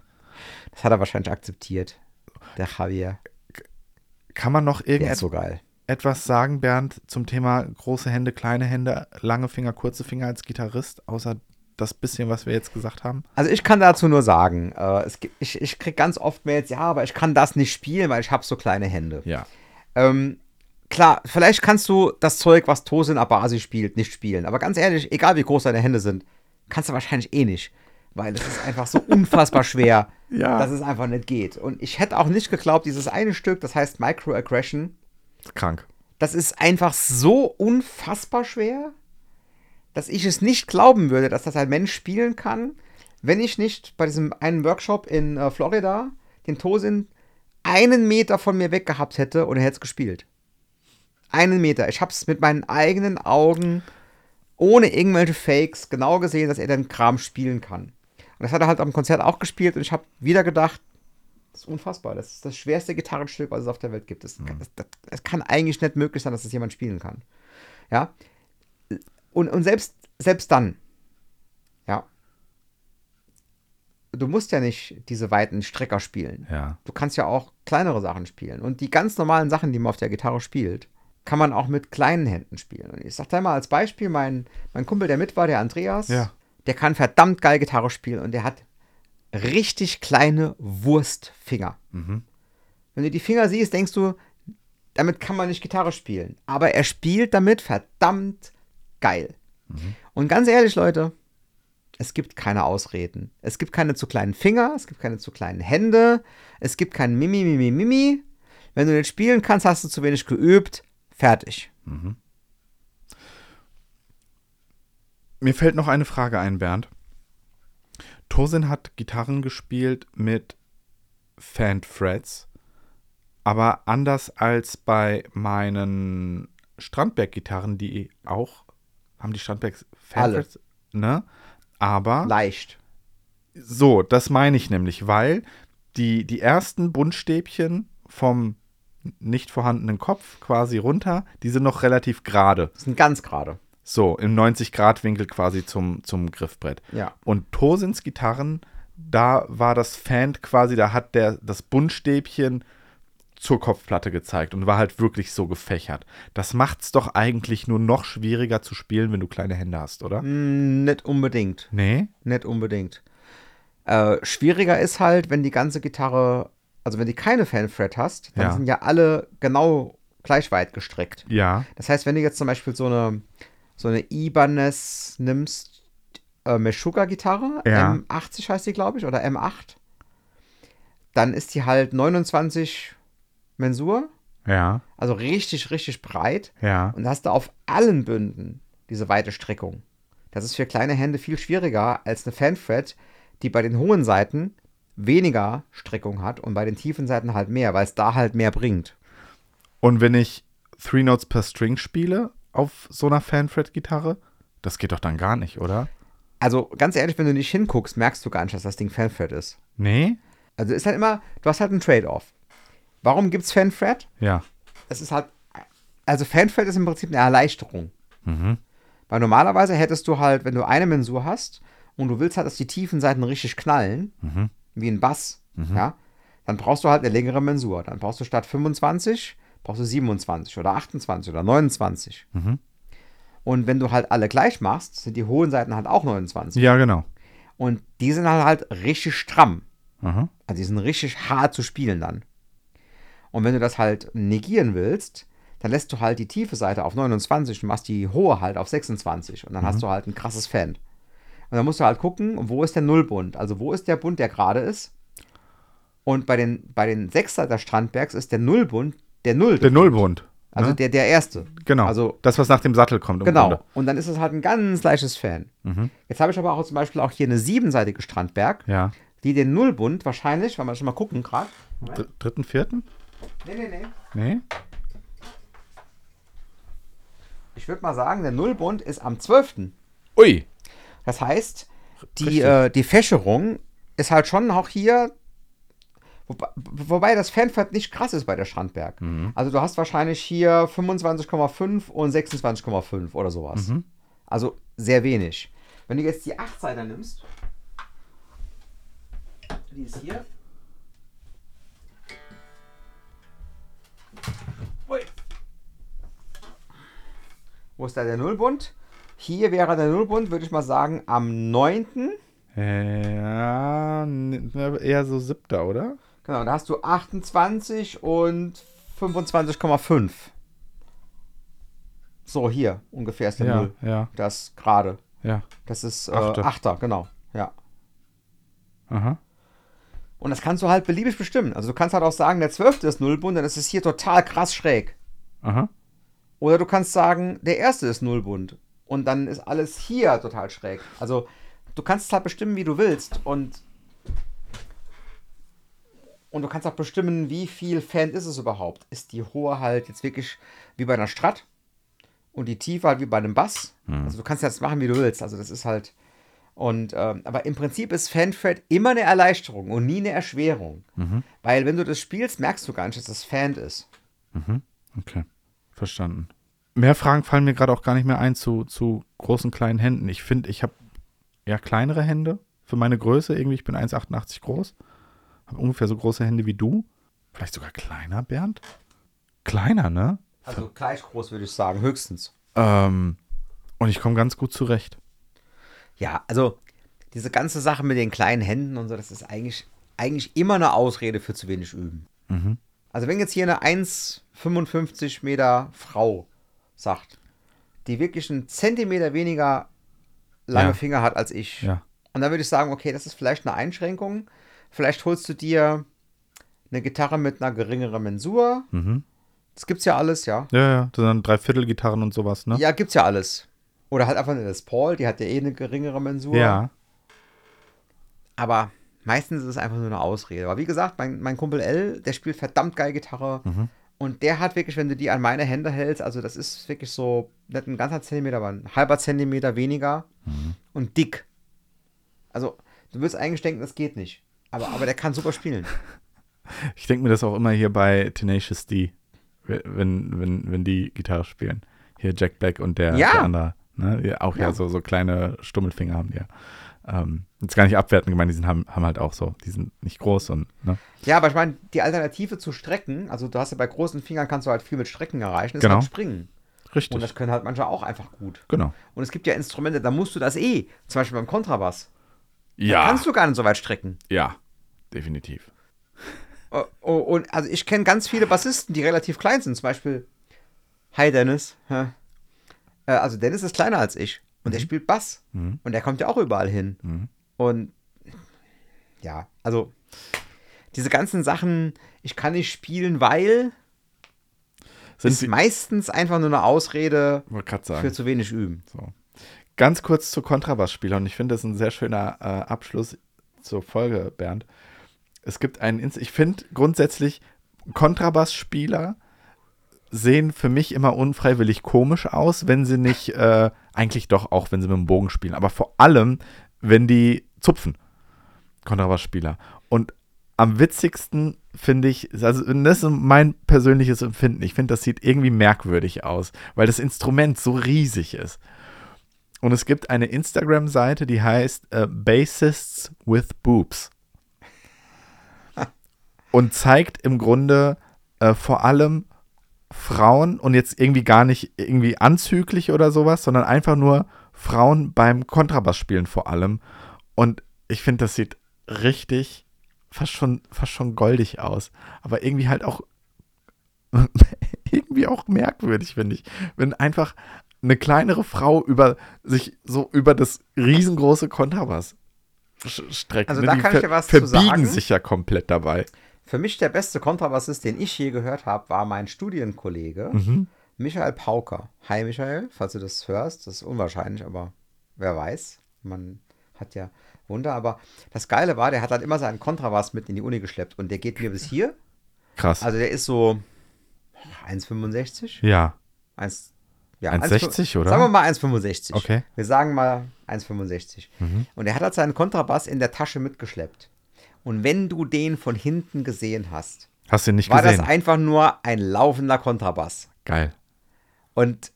Das hat er wahrscheinlich akzeptiert. Der Javier. Kann man noch irgendetwas so geil. Sagen, Bernd, zum Thema große Hände, kleine Hände, lange Finger, kurze Finger als Gitarrist, außer das bisschen, was wir jetzt gesagt haben? Also ich kann dazu nur sagen, äh, es ich, ich kriege ganz oft Mails, ja, aber ich kann das nicht spielen, weil ich habe so kleine Hände. Ja. Ähm, klar, vielleicht kannst du das Zeug, was Tosin Abasi spielt, nicht spielen. Aber ganz ehrlich, egal wie groß deine Hände sind, kannst du wahrscheinlich eh nicht. Weil es ist einfach so unfassbar schwer, Ja. dass es einfach nicht geht. Und ich hätte auch nicht geglaubt, dieses eine Stück, das heißt Microaggression, Krank. das ist einfach so unfassbar schwer, dass ich es nicht glauben würde, dass das ein Mensch spielen kann, wenn ich nicht bei diesem einen Workshop in äh, Florida den Tosin einen Meter von mir weg gehabt hätte und er hätte es gespielt. Einen Meter. Ich habe es mit meinen eigenen Augen, ohne irgendwelche Fakes, genau gesehen, dass er den Kram spielen kann. Und das hat er halt am Konzert auch gespielt und ich habe wieder gedacht, das ist unfassbar. Das ist das schwerste Gitarrenstück, was es auf der Welt gibt. Das, das kann eigentlich nicht möglich sein, dass das jemand spielen kann. Ja. Und, und selbst, selbst dann, ja. Du musst ja nicht diese weiten Strecker spielen. Ja. Du kannst ja auch kleinere Sachen spielen. Und die ganz normalen Sachen, die man auf der Gitarre spielt, kann man auch mit kleinen Händen spielen. Und ich sag da mal als Beispiel, mein, mein Kumpel, der mit war, der Andreas, Ja. der kann verdammt geil Gitarre spielen und der hat richtig kleine Wurstfinger. Mhm. Wenn du die Finger siehst, denkst du, damit kann man nicht Gitarre spielen. Aber er spielt damit verdammt geil. Und ganz ehrlich, Leute, es gibt keine Ausreden. Es gibt keine zu kleinen Finger, es gibt keine zu kleinen Hände, es gibt kein Mimi, Mimi, Mimi. Wenn du nicht spielen kannst, hast du zu wenig geübt. Fertig. Mir fällt noch eine Frage ein, Bernd. Tosin hat Gitarren gespielt mit Fan Frets, aber anders als bei meinen Strandberg-Gitarren, die auch, haben die Strandbergs Fan Alle. Frets, ne? Aber Leicht. so, das meine ich nämlich, weil die, die ersten Buntstäbchen vom nicht vorhandenen Kopf quasi runter, die sind noch relativ gerade. Das sind ganz gerade. So, im 90-Grad-Winkel quasi zum, zum Griffbrett. Ja. Und Tosins Gitarren, da war das Fan quasi, da hat der das Buntstäbchen zur Kopfplatte gezeigt und war halt wirklich so gefächert. Das macht's doch eigentlich nur noch schwieriger zu spielen, wenn du kleine Hände hast, oder? Mm, nicht unbedingt. Nee? Nicht unbedingt. Äh, schwieriger ist halt, wenn die ganze Gitarre, also wenn du keine Fanfret hast, dann Ja. sind ja alle genau gleich weit gestreckt. Ja. Das heißt, wenn du jetzt zum Beispiel so eine, so eine Ibanez nimmst, äh, Meshuggah-Gitarre, Ja. M80 heißt die, glaube ich, oder M8, dann ist die halt 29 Mensur, Ja. also richtig, richtig breit. Ja. Und hast du auf allen Bünden diese weite Streckung. Das ist für kleine Hände viel schwieriger als eine Fanfret, die bei den hohen Seiten weniger Streckung hat und bei den tiefen Seiten halt mehr, weil es da halt mehr bringt. Und wenn ich Three Notes per String spiele auf so einer Fanfret-Gitarre, das geht doch dann gar nicht, oder? Also ganz ehrlich, wenn du nicht hinguckst, merkst du gar nicht, dass das Ding Fanfret ist. Nee? Also ist halt immer, du hast halt einen Trade-off. Warum gibt's Fanfret? Ja. Es ist halt, also Fanfret ist im Prinzip eine Erleichterung. Mhm. Weil normalerweise hättest du halt, wenn du eine Mensur hast und du willst halt, dass die tiefen Seiten richtig knallen, Mhm. wie ein Bass, ja, dann brauchst du halt eine längere Mensur. Dann brauchst du statt 25, brauchst du 27 oder 28 oder 29. Mhm. Und wenn du halt alle gleich machst, sind die hohen Seiten halt auch 29. Ja, genau. Und die sind halt, halt richtig stramm. Aha. Also die sind richtig hart zu spielen dann. Und wenn du das halt negieren willst, dann lässt du halt die tiefe Seite auf 29 und machst die hohe halt auf 26. Und dann hast du halt ein krasses Fan. Und dann musst du halt gucken, wo ist der Nullbund? Also wo ist der Bund, der gerade ist? Und bei den, bei den Sechsseiter Strandbergs ist der Nullbund der Null. Der Nullbund. Also ne? der, der erste. Genau. Also das, was nach dem Sattel kommt. Genau. Und dann ist es halt ein ganz leichtes Fan. Mhm. Jetzt habe ich aber auch zum Beispiel auch hier eine siebenseitige Strandberg, Ja. die den Nullbund wahrscheinlich, wenn wir schon mal gucken gerade. Dr dritten, vierten? Nee, nee, nee. Nee? Ich würde mal sagen, der Nullbund ist am 12. Ui. Das heißt, die, äh, die Fächerung ist halt schon auch hier, wobei, wobei das Fanfeld nicht krass ist bei der Strandberg. Mhm. Also du hast wahrscheinlich hier 25,5 und 26,5 oder sowas. Mhm. Also sehr wenig. Wenn du jetzt die 8-Seiter nimmst, die ist hier. Ui. Wo ist da der Nullbund? Hier wäre der Nullbund, würde ich mal sagen, am 9. Äh, Ja, eher so siebter, oder? Genau, da hast du 28 und 25,5. So, hier ungefähr ist der Ja, Null. ja, Das gerade. ja. Das ist äh, Achte. Achter, genau. Ja. Aha. Und das kannst du halt beliebig bestimmen. Also du kannst halt auch sagen, der 12. ist Nullbund, dann ist es hier total krass schräg. Aha. Oder du kannst sagen, der erste ist Nullbund. Und dann ist alles hier total schräg. Also du kannst es halt bestimmen, wie du willst. Und, und du kannst auch bestimmen, wie viel Fan ist es überhaupt. Ist die hohe halt jetzt wirklich wie bei einer Strat und die Tiefe halt wie bei einem Bass. Also du kannst das machen, wie du willst. Also das ist halt. Und ähm, aber im Prinzip ist Fanfred immer eine Erleichterung und nie eine Erschwerung. Weil wenn du das spielst, merkst du gar nicht, dass das Fan ist. Okay. Verstanden. Mehr Fragen fallen mir gerade auch gar nicht mehr ein zu, zu großen, kleinen Händen. Ich finde, ich habe eher kleinere Hände für meine Größe. Irgendwie, ich bin 1,88 groß. Habe ungefähr so große Hände wie du. Vielleicht sogar kleiner, Bernd? Kleiner, ne? Also gleich groß würde ich sagen, höchstens. Ähm, und ich komme ganz gut zurecht. Ja, also diese ganze Sache mit den kleinen Händen und so, das ist eigentlich, eigentlich immer eine Ausrede für zu wenig Üben. Mhm. Also wenn jetzt hier eine 1,55 Meter Frau sagt, die wirklich einen Zentimeter weniger lange Ja. Finger hat als ich, Ja. und dann würde ich sagen, okay, das ist vielleicht eine Einschränkung. Vielleicht holst du dir eine Gitarre mit einer geringeren Mensur. Mhm. Das gibt's ja alles, ja. Ja, ja. Das sind Dreiviertelgitarren und sowas, ne? Ja, gibt's ja alles. Oder halt einfach eine Les Paul, die hat ja eh eine geringere Mensur. Ja. Aber meistens ist es einfach nur eine Ausrede. Aber wie gesagt, mein, mein Kumpel L, der spielt verdammt geil Gitarre. Mhm. Und der hat wirklich, wenn du die an meine Hände hältst, also das ist wirklich so, nicht ein ganzer Zentimeter, aber ein halber Zentimeter weniger Mhm. und dick. Also, du würdest eigentlich denken, das geht nicht. Aber, aber der kann super spielen. Ich denke mir das auch immer hier bei Tenacious D, wenn, wenn, wenn die Gitarre spielen. Hier Jack Black und der, Ja. der andere. Ne? Auch ja, Ja. so, so kleine Stummelfinger haben die ja. Ähm, jetzt gar nicht abwertend gemeint, die sind, haben, haben halt auch so, die sind nicht groß und, ne? Ja, aber ich meine, die Alternative zu Strecken, also du hast ja bei großen Fingern kannst du halt viel mit Strecken erreichen, ist Genau. halt Springen. Richtig. Und das können halt manche auch einfach gut. genau. Und es gibt ja Instrumente, da musst du das eh. Zum Beispiel beim Kontrabass. Ja. Kannst du gar nicht so weit strecken. ja, definitiv. Oh, oh, und also ich kenne ganz viele Bassisten, die relativ klein sind. Zum Beispiel, hi Dennis. Äh, Also Dennis ist kleiner als ich. Und der spielt Bass. Mhm. Und der kommt ja auch überall hin. Mhm. Und ja, also diese ganzen Sachen, ich kann nicht spielen, weil Sind ist meistens einfach nur eine Ausrede für zu wenig Üben. So. Ganz kurz zu Kontrabassspieler und ich finde das ein sehr schöner äh, Abschluss zur Folge, Bernd. Es gibt einen, Inst ich finde grundsätzlich Kontrabassspieler sehen für mich immer unfreiwillig komisch aus, wenn sie nicht, äh, eigentlich doch auch, wenn sie mit dem Bogen spielen, aber vor allem, wenn die zupfen. Kontrabassspieler. Und am witzigsten finde ich, also das ist mein persönliches Empfinden, ich finde, das sieht irgendwie merkwürdig aus, weil das Instrument so riesig ist. Und es gibt eine Instagram-Seite, die heißt äh, Bassists with Boobs. und zeigt im Grunde äh, vor allem Frauen und jetzt irgendwie gar nicht irgendwie anzüglich oder sowas, sondern einfach nur Frauen beim Kontrabass spielen vor allem. Und ich finde, das sieht richtig fast schon, fast schon goldig aus. Aber irgendwie halt auch irgendwie auch merkwürdig, finde ich. Wenn einfach eine kleinere Frau über sich so über das riesengroße Kontrabass streckt. Also ne? da kann ich dir was zu verbiegen sagen. sich ja komplett dabei. Für mich der beste Kontrabassist, den ich je gehört habe, war mein Studienkollege Mhm. Michael Pauker. Hi Michael, falls du das hörst, das ist unwahrscheinlich, aber wer weiß. Man hat ja Wunder, aber das Geile war, der hat halt immer seinen Kontrabass mit in die Uni geschleppt und der geht mir bis hier. Krass. Also der ist so 1,65? ja. 1, ja, 1,60 oder? Sagen wir mal 1,65. Okay. Mhm. Wir sagen mal 1,65. Und er hat halt seinen Kontrabass in der Tasche mitgeschleppt. Und wenn du den von hinten gesehen hast, Hast du ihn nicht war gesehen? das einfach nur ein laufender Kontrabass. Geil. Und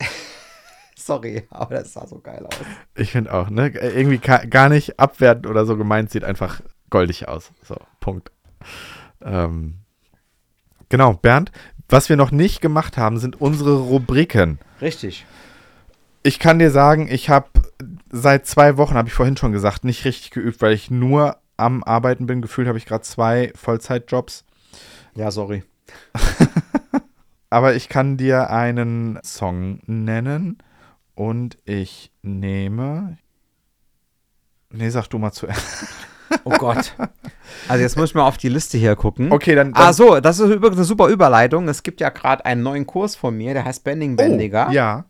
sorry, aber das sah so geil aus. Ich finde auch, ne? Irgendwie gar nicht abwertend oder so gemeint, sieht einfach goldig aus. So, Punkt. Ähm, genau, Bernd, was wir noch nicht gemacht haben, sind unsere Rubriken. Richtig. Ich kann dir sagen, ich habe seit zwei Wochen, habe ich vorhin schon gesagt, nicht richtig geübt, weil ich nur am Arbeiten bin. Gefühlt habe ich gerade zwei Vollzeitjobs. Ja, sorry. Aber ich kann dir einen Song nennen und ich nehme. Nee, sag du mal zuerst. Oh Gott. Also jetzt muss ich mal auf die Liste hier gucken. Okay, dann. dann Ah so, das ist übrigens eine super Überleitung. Es gibt ja gerade einen neuen Kurs von mir, der heißt Bending Bändiger. Oh, ja.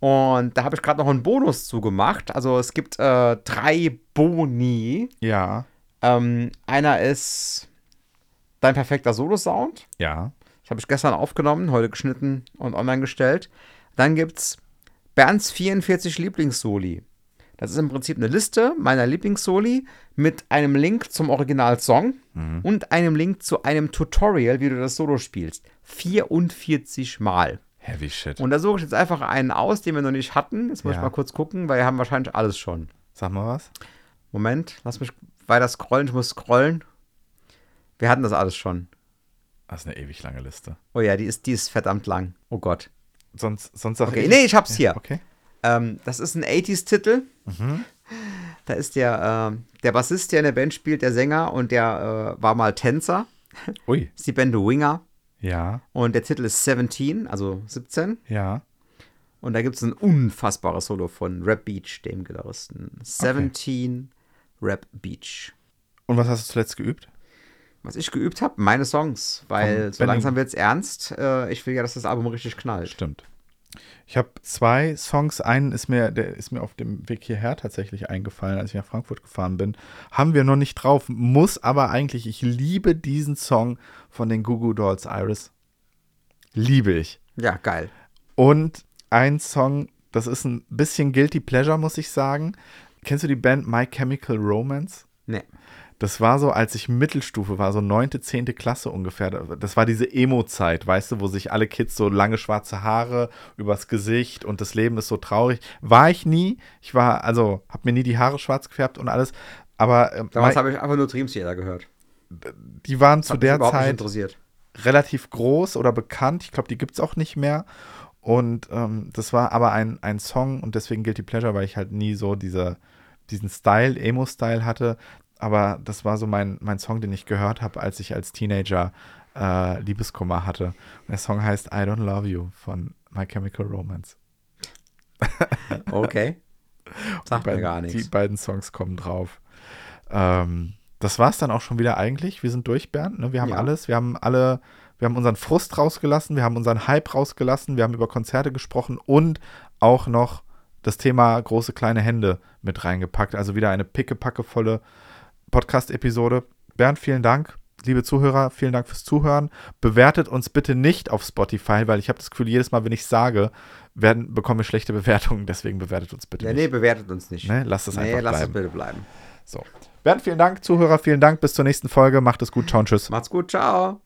Und da habe ich gerade noch einen Bonus zugemacht. Also es gibt äh, drei Boni. Ja. Ähm, einer ist dein perfekter Solo-Sound. Ja. Das habe ich gestern aufgenommen, heute geschnitten und online gestellt. Dann gibt es Bernds 44 Lieblingssoli. Das ist im Prinzip eine Liste meiner Lieblingssoli mit einem Link zum Originalsong und einem Link zu einem Tutorial, wie du das Solo spielst. 44 Mal. Heavy Shit. Und da suche ich jetzt einfach einen aus, den wir noch nicht hatten. Jetzt muss Ja. ich mal kurz gucken, weil wir haben wahrscheinlich alles schon. Sag mal was. Moment, lass mich weiter scrollen. Ich muss scrollen. Wir hatten das alles schon. Das ist eine ewig lange Liste. Oh ja, die ist, die ist verdammt lang. Oh Gott. Sonst, sonst sag Okay, ich. nee, ich hab's hier. Okay. Ähm, das ist ein 80s-Titel. Da ist der, ähm, der Bassist, der in der Band spielt, der Sänger und der äh, war mal Tänzer. Ui. ist die Band Winger. Ja. Und der Titel ist 17, also 17. Ja. Und da gibt es ein unfassbares Solo von Rap Beach, dem Gitarristen. 17 Rap Beach. Und was hast du zuletzt geübt? Was ich geübt habe, meine Songs, weil Von so Benny. langsam wird's ernst. Äh, ich will ja, dass das Album richtig knallt. Stimmt. Ich habe zwei Songs. Einen ist mir, der ist mir auf dem Weg hierher tatsächlich eingefallen, als ich nach Frankfurt gefahren bin. Haben wir noch nicht drauf, muss aber eigentlich. Ich liebe diesen Song von den Goo Goo Dolls Iris. Liebe ich. Ja, geil. Und ein Song, das ist ein bisschen Guilty Pleasure, muss ich sagen. Kennst du die Band My Chemical Romance? Nee. Das war so, als ich Mittelstufe war, so neunte, zehnte Klasse ungefähr. Das war diese Emo-Zeit, weißt du, wo sich alle Kids so lange schwarze Haare übers Gesicht und das Leben ist so traurig. War ich nie. Ich war, also, hab mir nie die Haare schwarz gefärbt und alles. Aber äh, Damals habe ich einfach nur Dream Theater gehört. die waren zu der Zeit relativ groß oder bekannt. Ich glaube, die gibt es auch nicht mehr. Und ähm, das war aber ein, ein Song und deswegen Guilty Pleasure, weil ich halt nie so diese, diesen Style, Emo-Style hatte. Aber das war so mein, mein Song, den ich gehört habe, als ich als Teenager äh, Liebeskummer hatte. Und der Song heißt I Don't Love You von My Chemical Romance. Okay. Sagt mir gar Die nichts. beiden Songs kommen drauf. Ähm, das war es dann auch schon wieder eigentlich. Wir sind durch, Bernd. Ne? Wir haben Ja. alles. Wir haben alle, wir haben unseren Frust rausgelassen, wir haben unseren Hype rausgelassen, wir haben über Konzerte gesprochen und auch noch das Thema große kleine Hände mit reingepackt. Also wieder eine pickepackevolle Podcast-Episode. Bernd, vielen Dank. Liebe Zuhörer, vielen Dank fürs Zuhören. Bewertet uns bitte nicht auf Spotify, weil ich habe das Gefühl, jedes Mal, wenn ich sage, werden, bekommen wir schlechte Bewertungen. Deswegen bewertet uns bitte Ja, nicht. nee, bewertet uns nicht. Ne, lasst es nee, einfach lasst bleiben. es bitte bleiben. So. Bernd, vielen Dank. Zuhörer, vielen Dank. Bis zur nächsten Folge. Macht es gut. Ciao und tschüss. Macht's gut, ciao.